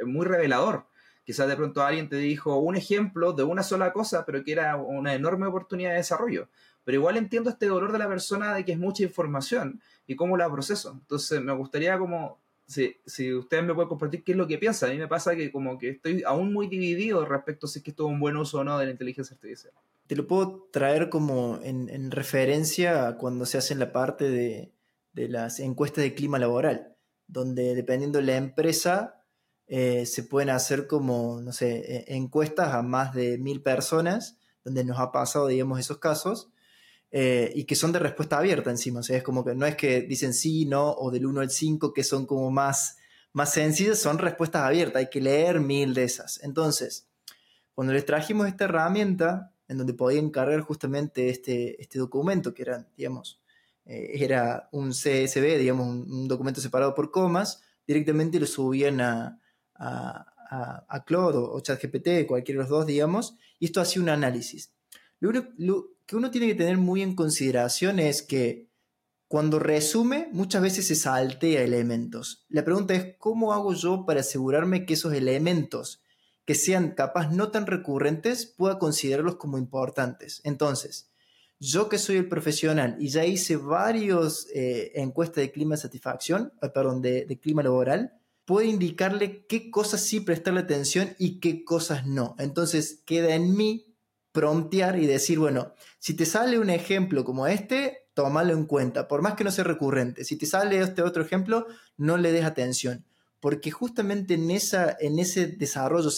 muy revelador. Quizás de pronto alguien te dijo un ejemplo de una sola cosa, pero que era una enorme oportunidad de desarrollo. Pero igual entiendo este dolor de la persona de que es mucha información y cómo la proceso. Entonces me gustaría como, si, si ustedes me pueden compartir qué es lo que piensan. A mí me pasa que como que estoy aún muy dividido respecto a si es que esto es un buen uso o no de la inteligencia artificial.
Te lo puedo traer como en, en referencia a cuando se hace la parte de, de las encuestas de clima laboral, donde dependiendo de la empresa eh, se pueden hacer como, no sé, e, encuestas a más de mil personas, donde nos ha pasado, digamos, esos casos, eh, y que son de respuesta abierta encima, o sea, es como que no es que dicen sí, no, o del 1 al 5, que son como más, más sencillas, son respuestas abiertas, hay que leer mil de esas. Entonces, cuando les trajimos esta herramienta, en donde podían cargar justamente este, este documento, que eran, digamos, eh, era un CSV, digamos, un, documento separado por comas, directamente lo subían a, a, a, Claude o, ChatGPT, cualquiera de los dos, digamos, y esto hacía un análisis. Lo, que uno tiene que tener muy en consideración es que cuando resume, muchas veces se saltea elementos. La pregunta es, ¿cómo hago yo para asegurarme que esos elementos que sean capaz no tan recurrentes pueda considerarlos como importantes? Entonces, yo que soy el profesional y ya hice varios eh, encuestas de clima de satisfacción, eh, perdón, de, clima laboral, puedo indicarle qué cosas sí prestarle atención y qué cosas no. Entonces queda en mí promptear y decir, bueno, si te sale un ejemplo como este, tómalo en cuenta, por más que no sea recurrente. Si te sale este otro ejemplo, no le des atención. Porque justamente en, esa, en ese desarrollo, o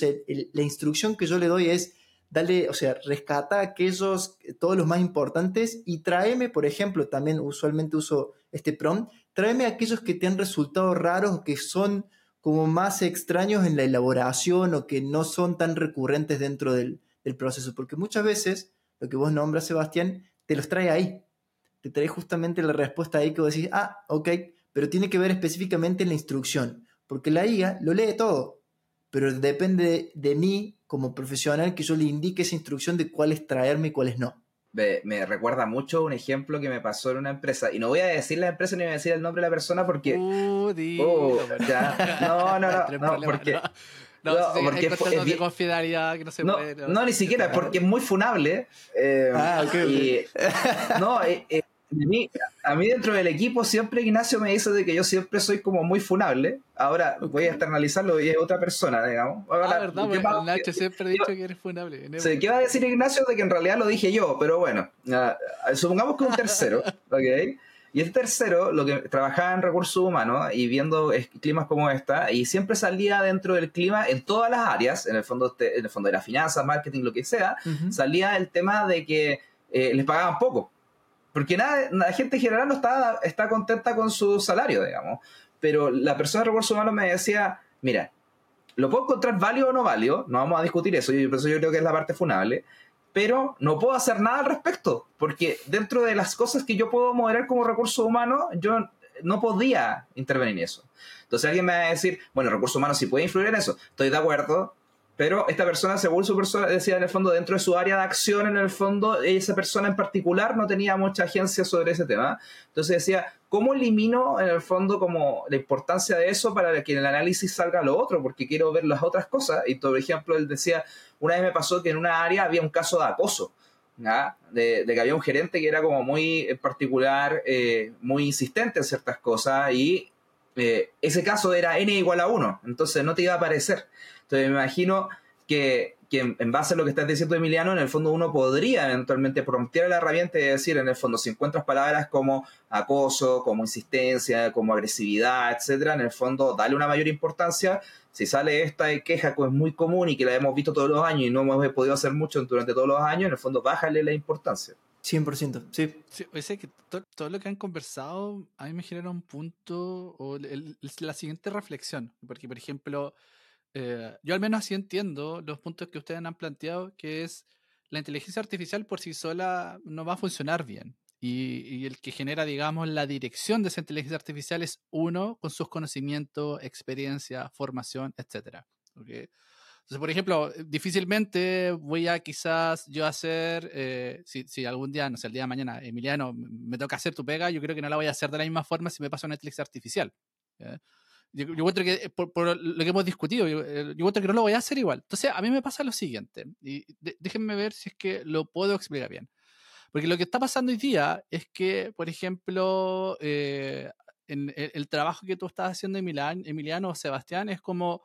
la instrucción que yo le doy es, dale, o sea, rescata aquellos, todos los más importantes y tráeme, por ejemplo, también usualmente uso este prompt, tráeme aquellos que te han resultado raros que son como más extraños en la elaboración o que no son tan recurrentes dentro del, proceso, porque muchas veces lo que vos nombras, Sebastián, te los trae ahí, te trae justamente la respuesta ahí que vos decís, ah, ok, pero tiene que ver específicamente en la instrucción, porque la IA lo lee todo, pero depende de mí como profesional que yo le indique esa instrucción de cuáles traerme y cuáles no.
Me, recuerda mucho un ejemplo que me pasó en una empresa. Y no voy a decir la empresa ni voy a decir el nombre de la persona porque. Uh, oh, <laughs> no, no, no, no, porque.
No, no, porque es, de confidencialidad que no se puede.
No, ni siquiera, porque es muy funable. Eh, ah, ok. Y, <laughs> no, eh, eh, a mí dentro del equipo siempre Ignacio me dice de que yo siempre soy como muy funable. Ahora voy a externalizarlo y es otra persona, digamos.
ah, verdad, porque Nacho siempre ha dicho que eres funable.
¿Qué va a decir Ignacio de que en realidad lo dije yo? Pero bueno, supongamos que un tercero, <laughs> ¿ok? Y el tercero, lo que trabajaba en recursos humanos y viendo climas como esta, y siempre salía dentro del clima en todas las áreas, en el fondo, este, en el fondo de la finanza, marketing, lo que sea, salía el tema de que eh, les pagaban poco. Porque nada, la gente en general no está, está contenta con su salario, digamos. Pero la persona de recursos humanos me decía, mira, lo puedo encontrar válido o no válido, no vamos a discutir eso, y por eso yo creo que es la parte funable, pero no puedo hacer nada al respecto, porque dentro de las cosas que yo puedo moderar como recurso humano, yo no podía intervenir en eso. Entonces alguien me va a decir, bueno, recursos humanos sí puede influir en eso, estoy de acuerdo, pero esta persona, según su persona, decía en el fondo, dentro de su área de acción, en el fondo, esa persona en particular no tenía mucha agencia sobre ese tema. Entonces decía, ¿cómo elimino en el fondo como la importancia de eso para que en el análisis salga lo otro? Porque quiero ver las otras cosas. Y por ejemplo, él decía, una vez me pasó que en una área había un caso de acoso. De, que había un gerente que era como muy en particular, eh, muy insistente en ciertas cosas y eh, ese caso era n igual a 1, entonces no te iba a aparecer. Entonces me imagino que, en base a lo que estás diciendo, Emiliano, en el fondo uno podría eventualmente promptear la herramienta y decir, en el fondo, si encuentras palabras como acoso, como insistencia, como agresividad, etcétera, en el fondo, dale una mayor importancia. Si sale esta queja que es muy común y que la hemos visto todos los años y no hemos podido hacer mucho durante todos los años, en el fondo, bájale la importancia.
100%, sí.
sí o que todo lo que han conversado a mí me genera un punto o la siguiente reflexión. Porque, por ejemplo, eh, yo al menos así entiendo los puntos que ustedes han planteado, que es la inteligencia artificial por sí sola no va a funcionar bien. Y, el que genera, digamos, la dirección de esa inteligencia artificial es uno con sus conocimientos, experiencia, formación, etc. ¿Okay? Entonces, por ejemplo, difícilmente voy a quizás yo hacer, eh, si, si, algún día, no sé, el día de mañana, Emiliano, me toca hacer tu pega, yo creo que no la voy a hacer de la misma forma si me pasa una inteligencia artificial. Yo, yo que, eh, por, lo que hemos discutido, yo, eh, yo que no lo voy a hacer igual. Entonces, a mí me pasa lo siguiente, y déjenme ver si es que lo puedo explicar bien. Porque lo que está pasando hoy día es que, por ejemplo, eh, en el, trabajo que tú estás haciendo, Emiliano o Sebastián, es como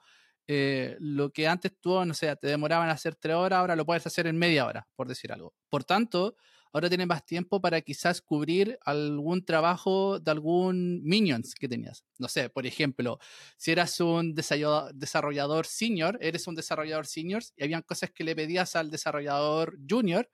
lo que antes tú, no sé, te demoraban hacer tres horas, ahora lo puedes hacer en media hora, por decir algo. Por tanto, ahora tienes más tiempo para quizás cubrir algún trabajo de algún minions que tenías. No sé, por ejemplo, si eras un desarrollador senior, eres un desarrollador senior y habían cosas que le pedías al desarrollador junior,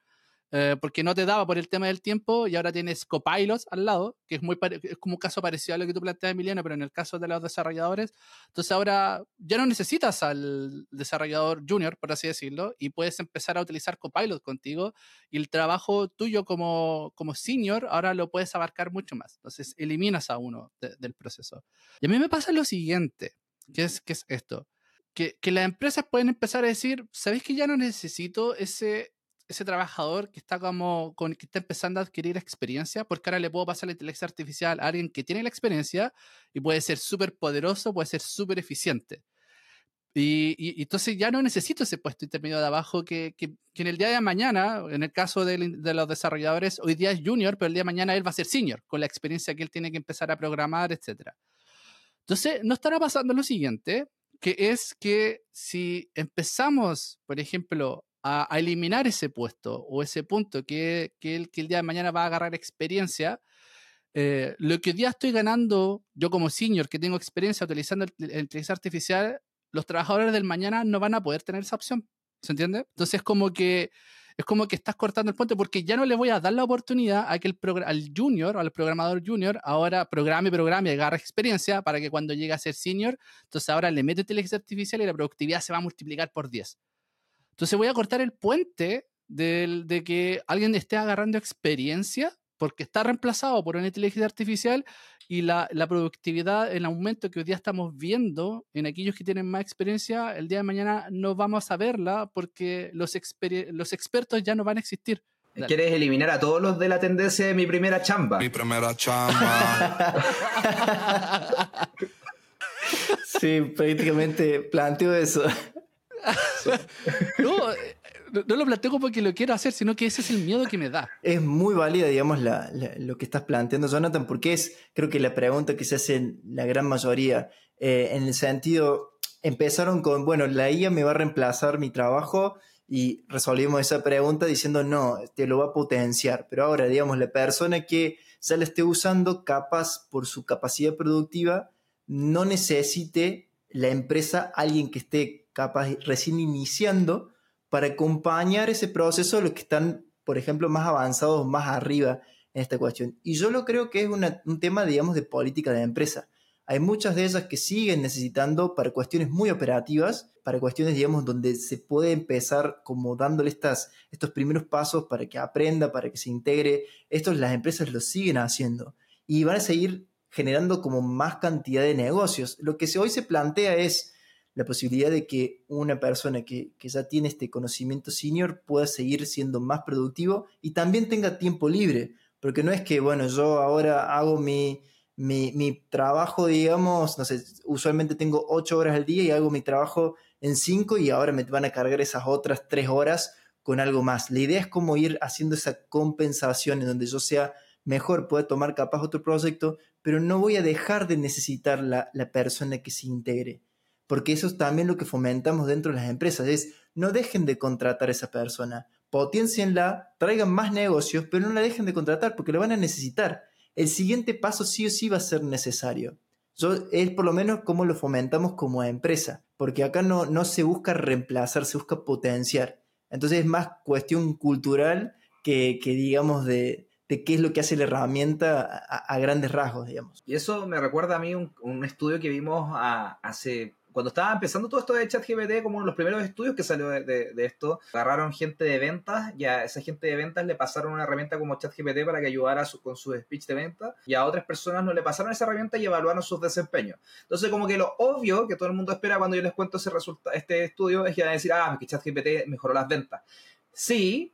eh, porque no te daba por el tema del tiempo y ahora tienes copilots al lado, que es, muy es como un caso parecido a lo que tú planteas, Emiliano, pero en el caso de los desarrolladores, entonces ahora ya no necesitas al desarrollador junior, por así decirlo, y puedes empezar a utilizar copilot contigo y el trabajo tuyo como, como senior ahora lo puedes abarcar mucho más. Entonces eliminas a uno del proceso. Y a mí me pasa lo siguiente, que es, que es esto. Que, que las empresas pueden empezar a decir, ¿sabéis que ya no necesito ese ese trabajador que está como que está empezando a adquirir experiencia, porque ahora le puedo pasar la inteligencia artificial a alguien que tiene la experiencia y puede ser súper poderoso, puede ser súper eficiente. Y, entonces ya no necesito ese puesto intermedio de abajo que, que, en el día de mañana, en el caso de, de, los desarrolladores, hoy día es junior, pero el día de mañana él va a ser senior, con la experiencia que él tiene que empezar a programar, etc. Entonces, no estará pasando lo siguiente, que es que si empezamos, por ejemplo, a, eliminar ese puesto o ese punto que, el, que el día de mañana va a agarrar experiencia, eh, lo que hoy día estoy ganando, yo como senior que tengo experiencia utilizando la inteligencia artificial, los trabajadores del mañana no van a poder tener esa opción. ¿Se entiende? Entonces, como que es como que estás cortando el puente porque ya no le voy a dar la oportunidad a que el al junior, al programador junior, ahora programe, programe, agarre experiencia para que cuando llegue a ser senior, entonces ahora le mete inteligencia artificial y la productividad se va a multiplicar por 10. Entonces voy a cortar el puente de que alguien esté agarrando experiencia porque está reemplazado por una inteligencia artificial y la, productividad, el aumento que hoy día estamos viendo en aquellos que tienen más experiencia, el día de mañana no vamos a verla porque los, los expertos ya no van a existir.
¿Quieres eliminar a todos los de la tendencia de mi primera chamba?
Mi primera chamba. <laughs>
sí, prácticamente planteo eso. <laughs>
no, eh, no, lo planteo porque lo quiero hacer, sino que ese es el miedo que me da.
Es muy válida, digamos, lo que estás planteando, Jonathan, porque es, creo que la pregunta que se hace la gran mayoría, eh, en el sentido, empezaron con, bueno, la IA me va a reemplazar mi trabajo y resolvimos esa pregunta diciendo, no, te lo va a potenciar, pero ahora, digamos, la persona que se la esté usando, capaz por su capacidad productiva, no necesite la empresa alguien que esté capaz recién iniciando para acompañar ese proceso de los que están, por ejemplo, más avanzados, más arriba en esta cuestión. Y yo lo creo que es un tema, digamos, de política de empresa. Hay muchas de ellas que siguen necesitando para cuestiones muy operativas, para cuestiones, digamos, donde se puede empezar como dándole estas, estos primeros pasos para que aprenda, para que se integre. Estos las empresas lo siguen haciendo y van a seguir generando como más cantidad de negocios. Lo que hoy se plantea es, la posibilidad de que una persona que, ya tiene este conocimiento senior pueda seguir siendo más productivo y también tenga tiempo libre, porque no es que, bueno, yo ahora hago mi, mi, trabajo, digamos, no sé, usualmente tengo ocho horas al día y hago mi trabajo en cinco y ahora me van a cargar esas otras tres horas con algo más. La idea es como ir haciendo esa compensación en donde yo sea mejor, pueda tomar capaz otro proyecto, pero no voy a dejar de necesitar la, la persona que se integre porque eso es también lo que fomentamos dentro de las empresas, es no dejen de contratar a esa persona, potencienla, traigan más negocios, pero no la dejen de contratar porque lo van a necesitar. El siguiente paso sí o sí va a ser necesario. Yo, es por lo menos como lo fomentamos como empresa, porque acá no, no se busca reemplazar, se busca potenciar. Entonces es más cuestión cultural que, que digamos, de, de qué es lo que hace la herramienta a, grandes rasgos, digamos.
Y eso me recuerda a mí un, estudio que vimos hace cuando estaba empezando todo esto de ChatGPT, como de los primeros estudios que salió de, esto, agarraron gente de ventas y a esa gente de ventas le pasaron una herramienta como ChatGPT para que ayudara con su speech de venta y a otras personas no le pasaron esa herramienta y evaluaron sus desempeños. Entonces, como que lo obvio que todo el mundo espera cuando yo les cuento ese resulta este estudio es que van a decir, ah, que ChatGPT mejoró las ventas. Sí,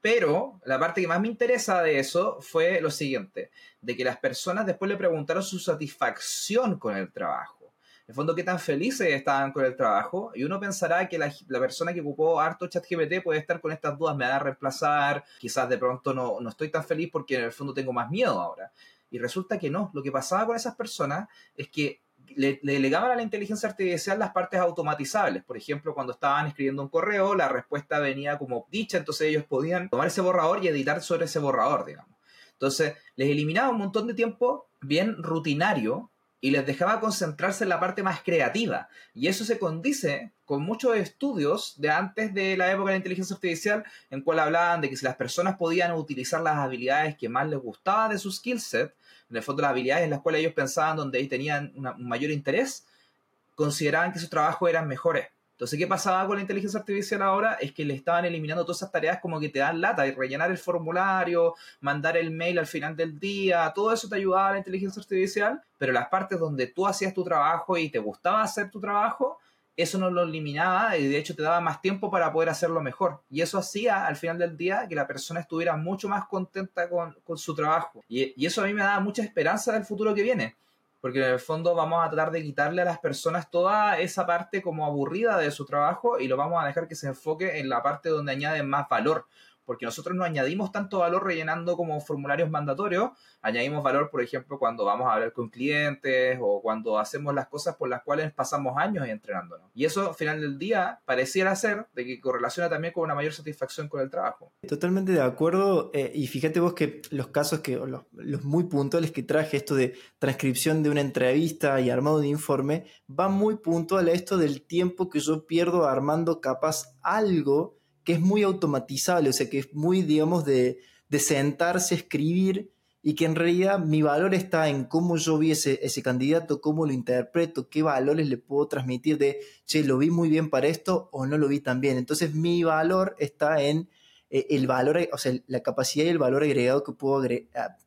pero la parte que más me interesa de eso fue lo siguiente, de que las personas después le preguntaron su satisfacción con el trabajo. El fondo, qué tan felices estaban con el trabajo. Y uno pensará que la, la persona que ocupó harto ChatGPT puede estar con estas dudas, me va a reemplazar, quizás de pronto no, no estoy tan feliz porque en el fondo tengo más miedo ahora. Y resulta que no. Lo que pasaba con esas personas es que le, le delegaban a la inteligencia artificial las partes automatizables. Por ejemplo, cuando estaban escribiendo un correo, la respuesta venía como dicha, entonces ellos podían tomar ese borrador y editar sobre ese borrador, digamos. Entonces, les eliminaba un montón de tiempo bien rutinario y les dejaba concentrarse en la parte más creativa. Y eso se condice con muchos estudios de antes de la época de la inteligencia artificial, en cual hablaban de que si las personas podían utilizar las habilidades que más les gustaba de su skill set, en el fondo las habilidades en las cuales ellos pensaban donde ellos tenían un mayor interés, consideraban que sus trabajos eran mejores. Entonces, ¿qué pasaba con la inteligencia artificial ahora? Es que le estaban eliminando todas esas tareas como que te dan lata, y rellenar el formulario, mandar el mail al final del día, todo eso te ayudaba a la inteligencia artificial, pero las partes donde tú hacías tu trabajo y te gustaba hacer tu trabajo, eso no lo eliminaba y de hecho te daba más tiempo para poder hacerlo mejor. Y eso hacía al final del día que la persona estuviera mucho más contenta con, su trabajo. Y, y eso a mí me da mucha esperanza del futuro que viene. Porque en el fondo vamos a tratar de quitarle a las personas toda esa parte como aburrida de su trabajo y lo vamos a dejar que se enfoque en la parte donde añaden más valor. Porque nosotros no añadimos tanto valor rellenando como formularios mandatorios, añadimos valor, por ejemplo, cuando vamos a hablar con clientes o cuando hacemos las cosas por las cuales pasamos años entrenándonos. Y eso, al final del día, pareciera ser de que correlaciona también con una mayor satisfacción con el trabajo.
Totalmente de acuerdo. eh, y fíjate vos que los casos que, los, los muy puntuales que traje, esto de transcripción de una entrevista y armado de informe, va muy puntual a esto del tiempo que yo pierdo armando capaz algo que es muy automatizable, o sea, que es muy, digamos, de, de sentarse, escribir, y que en realidad mi valor está en cómo yo vi ese, ese candidato, cómo lo interpreto, qué valores le puedo transmitir de, che, lo vi muy bien para esto o no lo vi tan bien. Entonces mi valor está en eh, el valor, o sea, la capacidad y el valor agregado que puedo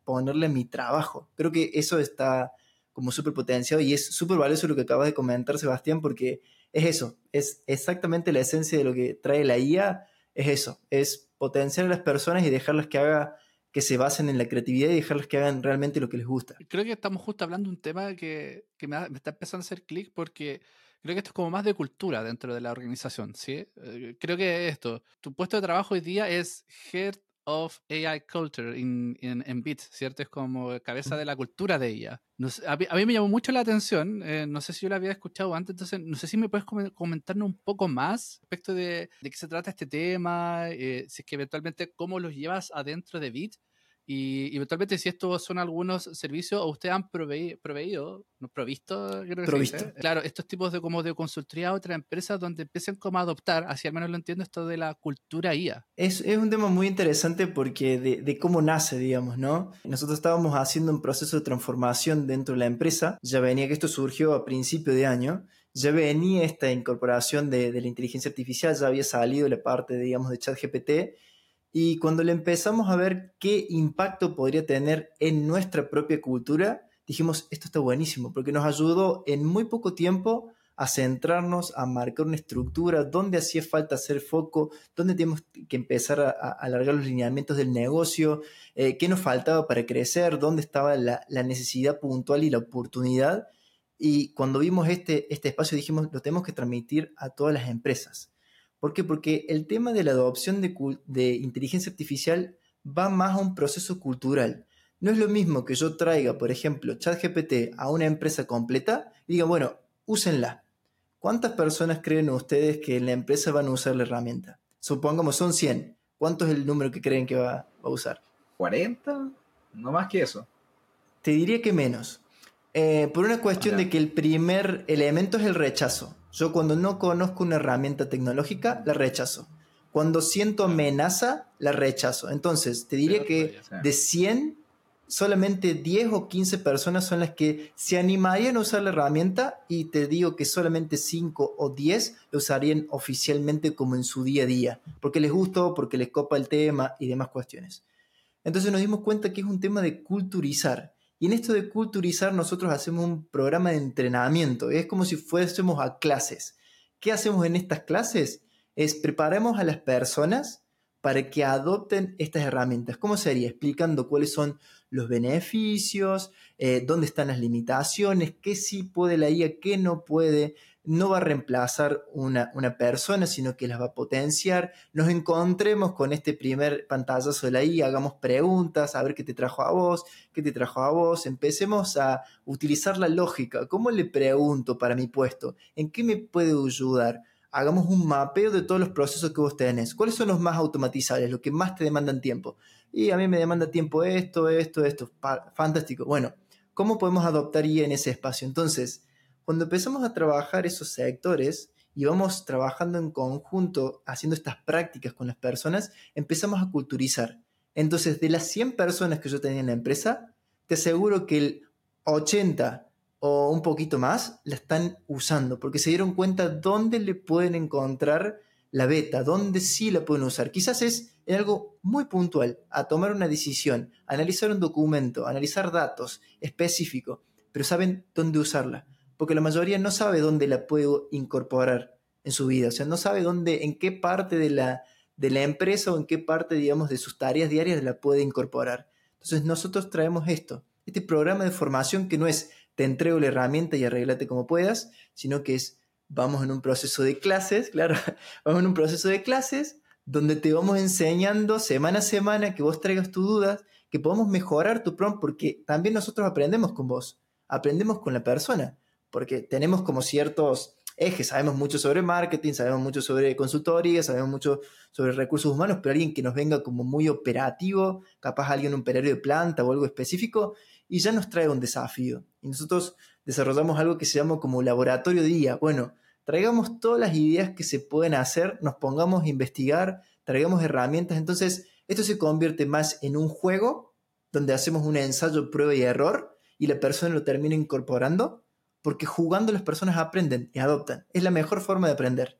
ponerle a mi trabajo. Creo que eso está como súper potenciado y es súper valioso lo que acabas de comentar, Sebastián, porque es eso, es exactamente la esencia de lo que trae la IA, es eso, es potenciar a las personas y dejarlas que haga que se basen en la creatividad y dejarlas que hagan realmente lo que les gusta.
Creo que estamos justo hablando de un tema que, que me, ha- está empezando a hacer clic porque creo que esto es como más de cultura dentro de la organización, ¿sí? Eh, creo que esto, tu puesto de trabajo hoy día es Head of AI Culture in- in- en Bits, ¿cierto? Es como cabeza de la cultura de ella. No sé, a, mí, a mí me llamó mucho la atención, eh, no sé si yo la había escuchado antes, entonces no sé si me puedes come- comentarnos un poco más respecto de, de qué se trata este tema, eh, si es que eventualmente cómo los llevas adentro de Bit y eventualmente si estos son algunos servicios o ustedes han provei- proveído, no provisto, creo que dice. Claro, estos tipos de como de consultoría a otras empresas donde empiecen como a adoptar, así al menos lo entiendo, esto de la cultura IA.
Es, es un tema muy interesante porque de, de cómo nace, digamos, ¿no? Nosotros estábamos haciendo un proceso de transformación dentro de la empresa, ya venía que esto surgió a principio de año, ya venía esta incorporación de, de la inteligencia artificial, ya había salido la parte, digamos, de ChatGPT, y cuando le empezamos a ver qué impacto podría tener en nuestra propia cultura, dijimos, esto está buenísimo, porque nos ayudó en muy poco tiempo a centrarnos, a marcar una estructura, dónde hacía falta hacer foco, dónde tenemos que empezar a, a alargar los lineamientos del negocio, eh, qué nos faltaba para crecer, dónde estaba la, la necesidad puntual y la oportunidad. Y cuando vimos este, este espacio dijimos, lo tenemos que transmitir a todas las empresas. ¿Por qué? Porque el tema de la adopción de, de inteligencia artificial va más a un proceso cultural. No es lo mismo que yo traiga, por ejemplo, ChatGPT a una empresa completa y diga, bueno, úsenla. ¿Cuántas personas creen ustedes que en la empresa van a usar la herramienta? Supongamos son 100. ¿Cuánto es el número que creen que va, va a usar?
¿40? No más que eso.
Te diría que menos. Eh, por una cuestión de que el primer elemento es el rechazo. Yo cuando no conozco una herramienta tecnológica, la rechazo. Cuando siento amenaza, la rechazo. Entonces, te diría que de 100, solamente 10 o 15 personas son las que se animarían a usar la herramienta y te digo que solamente 5 o 10 lo usarían oficialmente como en su día a día, porque les gustó, porque les copa el tema y demás cuestiones. Entonces nos dimos cuenta que es un tema de culturizar. Y en esto de culturizar nosotros hacemos un programa de entrenamiento. Es como si fuésemos a clases. ¿Qué hacemos en estas clases? Es preparamos a las personas para que adopten estas herramientas. ¿Cómo sería? Explicando cuáles son los beneficios, eh, dónde están las limitaciones, qué sí puede la IA, qué no puede. No va a reemplazar una, una persona, sino que las va a potenciar. Nos encontremos con este primer pantallazo de la IA, hagamos preguntas, a ver qué te trajo a vos, qué te trajo a vos. Empecemos a utilizar la lógica. ¿Cómo le pregunto para mi puesto? ¿En qué me puede ayudar? hagamos un mapeo de todos los procesos que vos tenés. ¿Cuáles son los más automatizables, los que más te demandan tiempo? Y a mí me demanda tiempo esto, esto, esto. Fantástico. Bueno, ¿cómo podemos adoptar IA en ese espacio? Entonces, cuando empezamos a trabajar esos sectores y vamos trabajando en conjunto, haciendo estas prácticas con las personas, empezamos a culturizar. Entonces, de las 100 personas que yo tenía en la empresa, te aseguro que el 80 o un poquito más la están usando porque se dieron cuenta dónde le pueden encontrar la beta, dónde sí la pueden usar. Quizás es en algo muy puntual, a tomar una decisión, analizar un documento, analizar datos específicos, pero saben dónde usarla, porque la mayoría no sabe dónde la puede incorporar en su vida, o sea, no sabe dónde, en qué parte de la, de la empresa o en qué parte, digamos, de sus tareas diarias la puede incorporar. Entonces nosotros traemos esto, este programa de formación que no es te entrego la herramienta y arreglate como puedas, sino que es, vamos en un proceso de clases, <laughs> claro, vamos en un proceso de clases donde te vamos enseñando semana a semana que vos traigas tus dudas, que podamos mejorar tu prompt, porque también nosotros aprendemos con vos, aprendemos con la persona, porque tenemos como ciertos ejes, sabemos mucho sobre marketing, sabemos mucho sobre consultoría, sabemos mucho sobre recursos humanos, pero alguien que nos venga como muy operativo, capaz alguien un operario de planta o algo específico, y ya nos trae un desafío. Y nosotros desarrollamos algo que se llama como laboratorio de IA. Bueno, traigamos todas las ideas que se pueden hacer, nos pongamos a investigar, traigamos herramientas. Entonces, esto se convierte más en un juego donde hacemos un ensayo, prueba y error y la persona lo termina incorporando, porque jugando las personas aprenden y adoptan. Es la mejor forma de aprender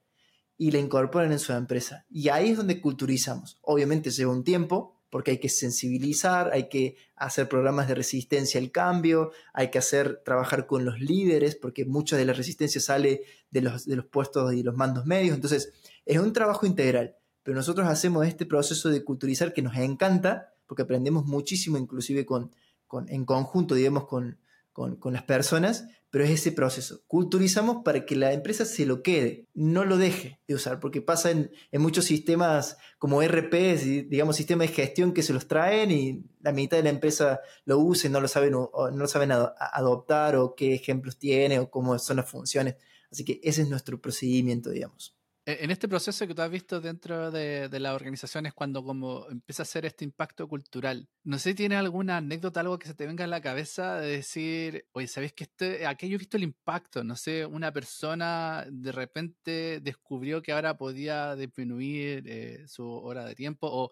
y la incorporan en su empresa. Y ahí es donde culturizamos. Obviamente lleva un tiempo, porque hay que sensibilizar, hay que hacer programas de resistencia al cambio, hay que hacer, trabajar con los líderes, porque mucha de la resistencia sale de los, de los puestos y los mandos medios. Entonces, es un trabajo integral, pero nosotros hacemos este proceso de culturizar que nos encanta, porque aprendemos muchísimo, inclusive con, con en conjunto, digamos, con, con, las personas, pero es ese proceso. Culturizamos para que la empresa se lo quede, no lo deje de usar, porque pasa en, muchos sistemas como RP, digamos, sistemas de gestión que se los traen y la mitad de la empresa lo usa y no lo saben, no saben adoptar o qué ejemplos tiene o cómo son las funciones. Así que ese es nuestro procedimiento, digamos.
E, en este proceso que tú has visto dentro de, las organizaciones cuando como empieza a hacer este impacto cultural, no sé si tienes alguna anécdota, algo que se te venga en la cabeza de decir, oye, ¿sabes que este, aquello he visto el impacto? No sé, una persona de repente descubrió que ahora podía disminuir eh, su hora de tiempo o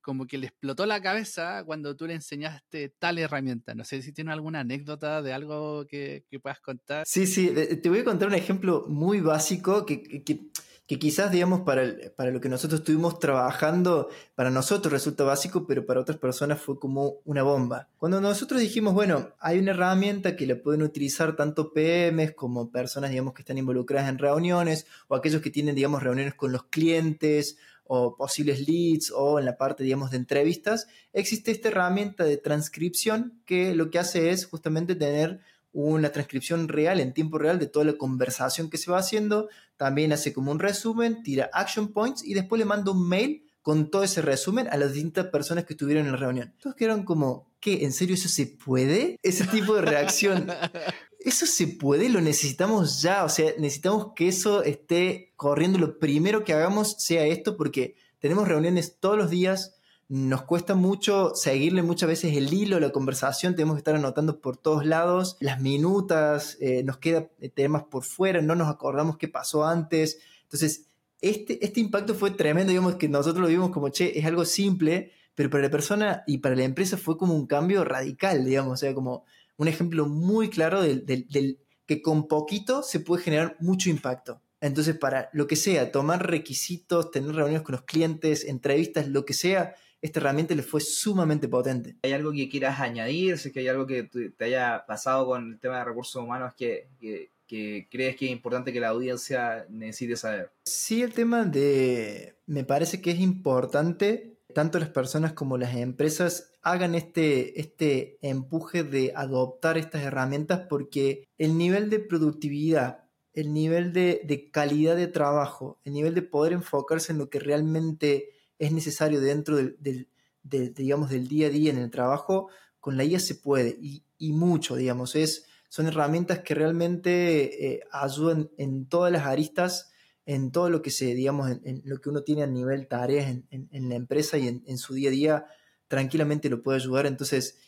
como que le explotó la cabeza cuando tú le enseñaste tal herramienta. No sé si tienes alguna anécdota de algo que, puedas contar.
Sí, sí, te voy a contar un ejemplo muy básico que, que que quizás, digamos, para, para lo que nosotros estuvimos trabajando, para nosotros resulta básico, pero para otras personas fue como una bomba. Cuando nosotros dijimos, bueno, hay una herramienta que la pueden utilizar tanto PMs como personas, digamos, que están involucradas en reuniones o aquellos que tienen, digamos, reuniones con los clientes o posibles leads o en la parte, digamos, de entrevistas, existe esta herramienta de transcripción que lo que hace es justamente tener una transcripción real, en tiempo real, de toda la conversación que se va haciendo. También hace como un resumen, tira action points y después le manda un mail con todo ese resumen a las distintas personas que estuvieron en la reunión. Todos quedaron como, ¿qué? ¿En serio eso se puede? Ese tipo de reacción. <laughs> ¿Eso se puede? Lo necesitamos ya. O sea, necesitamos que eso esté corriendo. Lo primero que hagamos sea esto porque tenemos reuniones todos los días nos cuesta mucho seguirle muchas veces el hilo, la conversación, tenemos que estar anotando por todos lados, las minutas, eh, nos queda temas por fuera, no nos acordamos qué pasó antes. Entonces, este, este impacto fue tremendo, digamos que nosotros lo vimos como, che, es algo simple, pero para la persona y para la empresa fue como un cambio radical, digamos, o sea, como un ejemplo muy claro del, del que con poquito se puede generar mucho impacto. Entonces, para lo que sea, tomar requisitos, tener reuniones con los clientes, entrevistas, lo que sea, esta herramienta le fue sumamente potente.
¿Hay algo que quieras añadir? Si es que hay algo que te haya pasado con el tema de recursos humanos que, que, crees que es importante que la audiencia necesite saber.
Sí, el tema de... Me parece que es importante tanto las personas como las empresas hagan este, este empuje de adoptar estas herramientas porque el nivel de productividad el nivel de, calidad de trabajo, el nivel de poder enfocarse en lo que realmente es necesario dentro del, digamos, del día a día en el trabajo, con la IA se puede y, mucho, digamos, es, son herramientas que realmente eh, ayudan en todas las aristas, en todo lo que se, digamos, en, lo que uno tiene a nivel tareas en, la empresa y en, su día a día, tranquilamente lo puede ayudar. Entonces,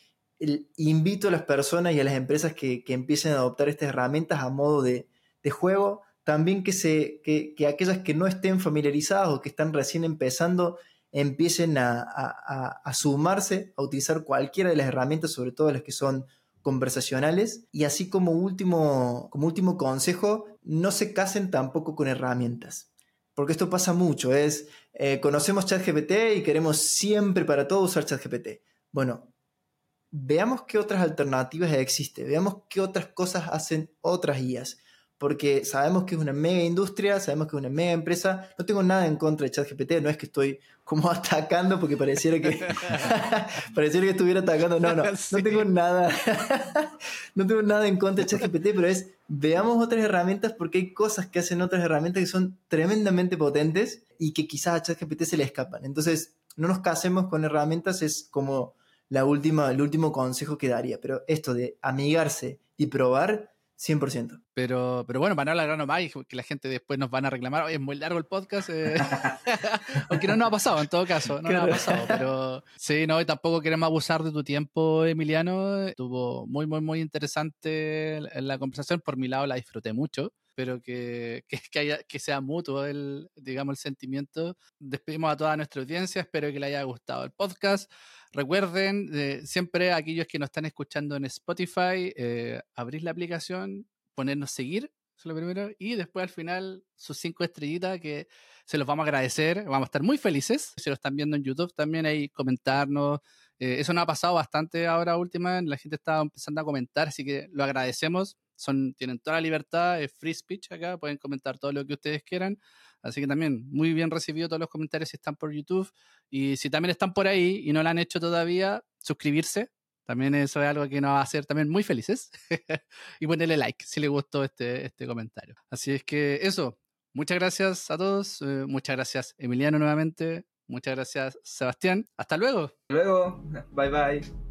invito a las personas y a las empresas que, que empiecen a adoptar estas herramientas a modo de juego, también que, se, que, aquellas que no estén familiarizadas o que están recién empezando empiecen a, sumarse, a utilizar cualquiera de las herramientas, sobre todo las que son conversacionales. Y así como último, como último consejo, no se casen tampoco con herramientas. Porque esto pasa mucho, es, eh, conocemos ChatGPT y queremos siempre para todo usar ChatGPT. Bueno, veamos qué otras alternativas existen, veamos qué otras cosas hacen otras IAs porque sabemos que es una mega industria, sabemos que es una mega empresa. No tengo nada en contra de ChatGPT, no es que estoy como <laughs> atacando porque pareciera que <laughs> pareciera que estuviera atacando. No, no, <laughs> no tengo nada. no tengo nada en contra de ChatGPT, pero es veamos otras herramientas porque hay cosas que hacen otras herramientas que son tremendamente potentes y que quizás a ChatGPT se le escapan. Entonces, no nos casemos con herramientas es como la última, el último consejo que daría, pero esto de amigarse y probar 100%.
Pero, pero bueno, para no alargarnos más y que la gente después nos van a reclamar, es muy largo el podcast, eh". <laughs> <laughs> aunque no nos ha pasado en todo caso, no nos ha pasado, pero <laughs> sí, no, y tampoco queremos abusar de tu tiempo, Emiliano, estuvo muy, muy, muy interesante la conversación, por mi lado la disfruté mucho pero que, que, haya, que sea mutuo el, digamos, el sentimiento. Despedimos a toda nuestra audiencia, espero que les haya gustado el podcast. Recuerden, eh, siempre aquellos que nos están escuchando en Spotify, eh, abrir la aplicación, ponernos seguir, eso es lo primero, y después al final sus cinco estrellitas que se los vamos a agradecer, vamos a estar muy felices. Si lo están viendo en YouTube también ahí comentarnos. Eh, eso nos ha pasado bastante ahora última, la gente está empezando a comentar, así que lo agradecemos son, tienen toda la libertad, es free speech acá, pueden comentar todo lo que ustedes quieran. Así que también muy bien recibido todos los comentarios si están por YouTube. Y si también están por ahí y no lo han hecho todavía, suscribirse. También eso es algo que nos va a hacer también muy felices. <laughs> y ponerle like si les gustó este, este comentario. Así es que eso. Muchas gracias a todos. Eh, muchas gracias Emiliano nuevamente. Muchas gracias Sebastián. Hasta luego.
Hasta luego. Bye bye.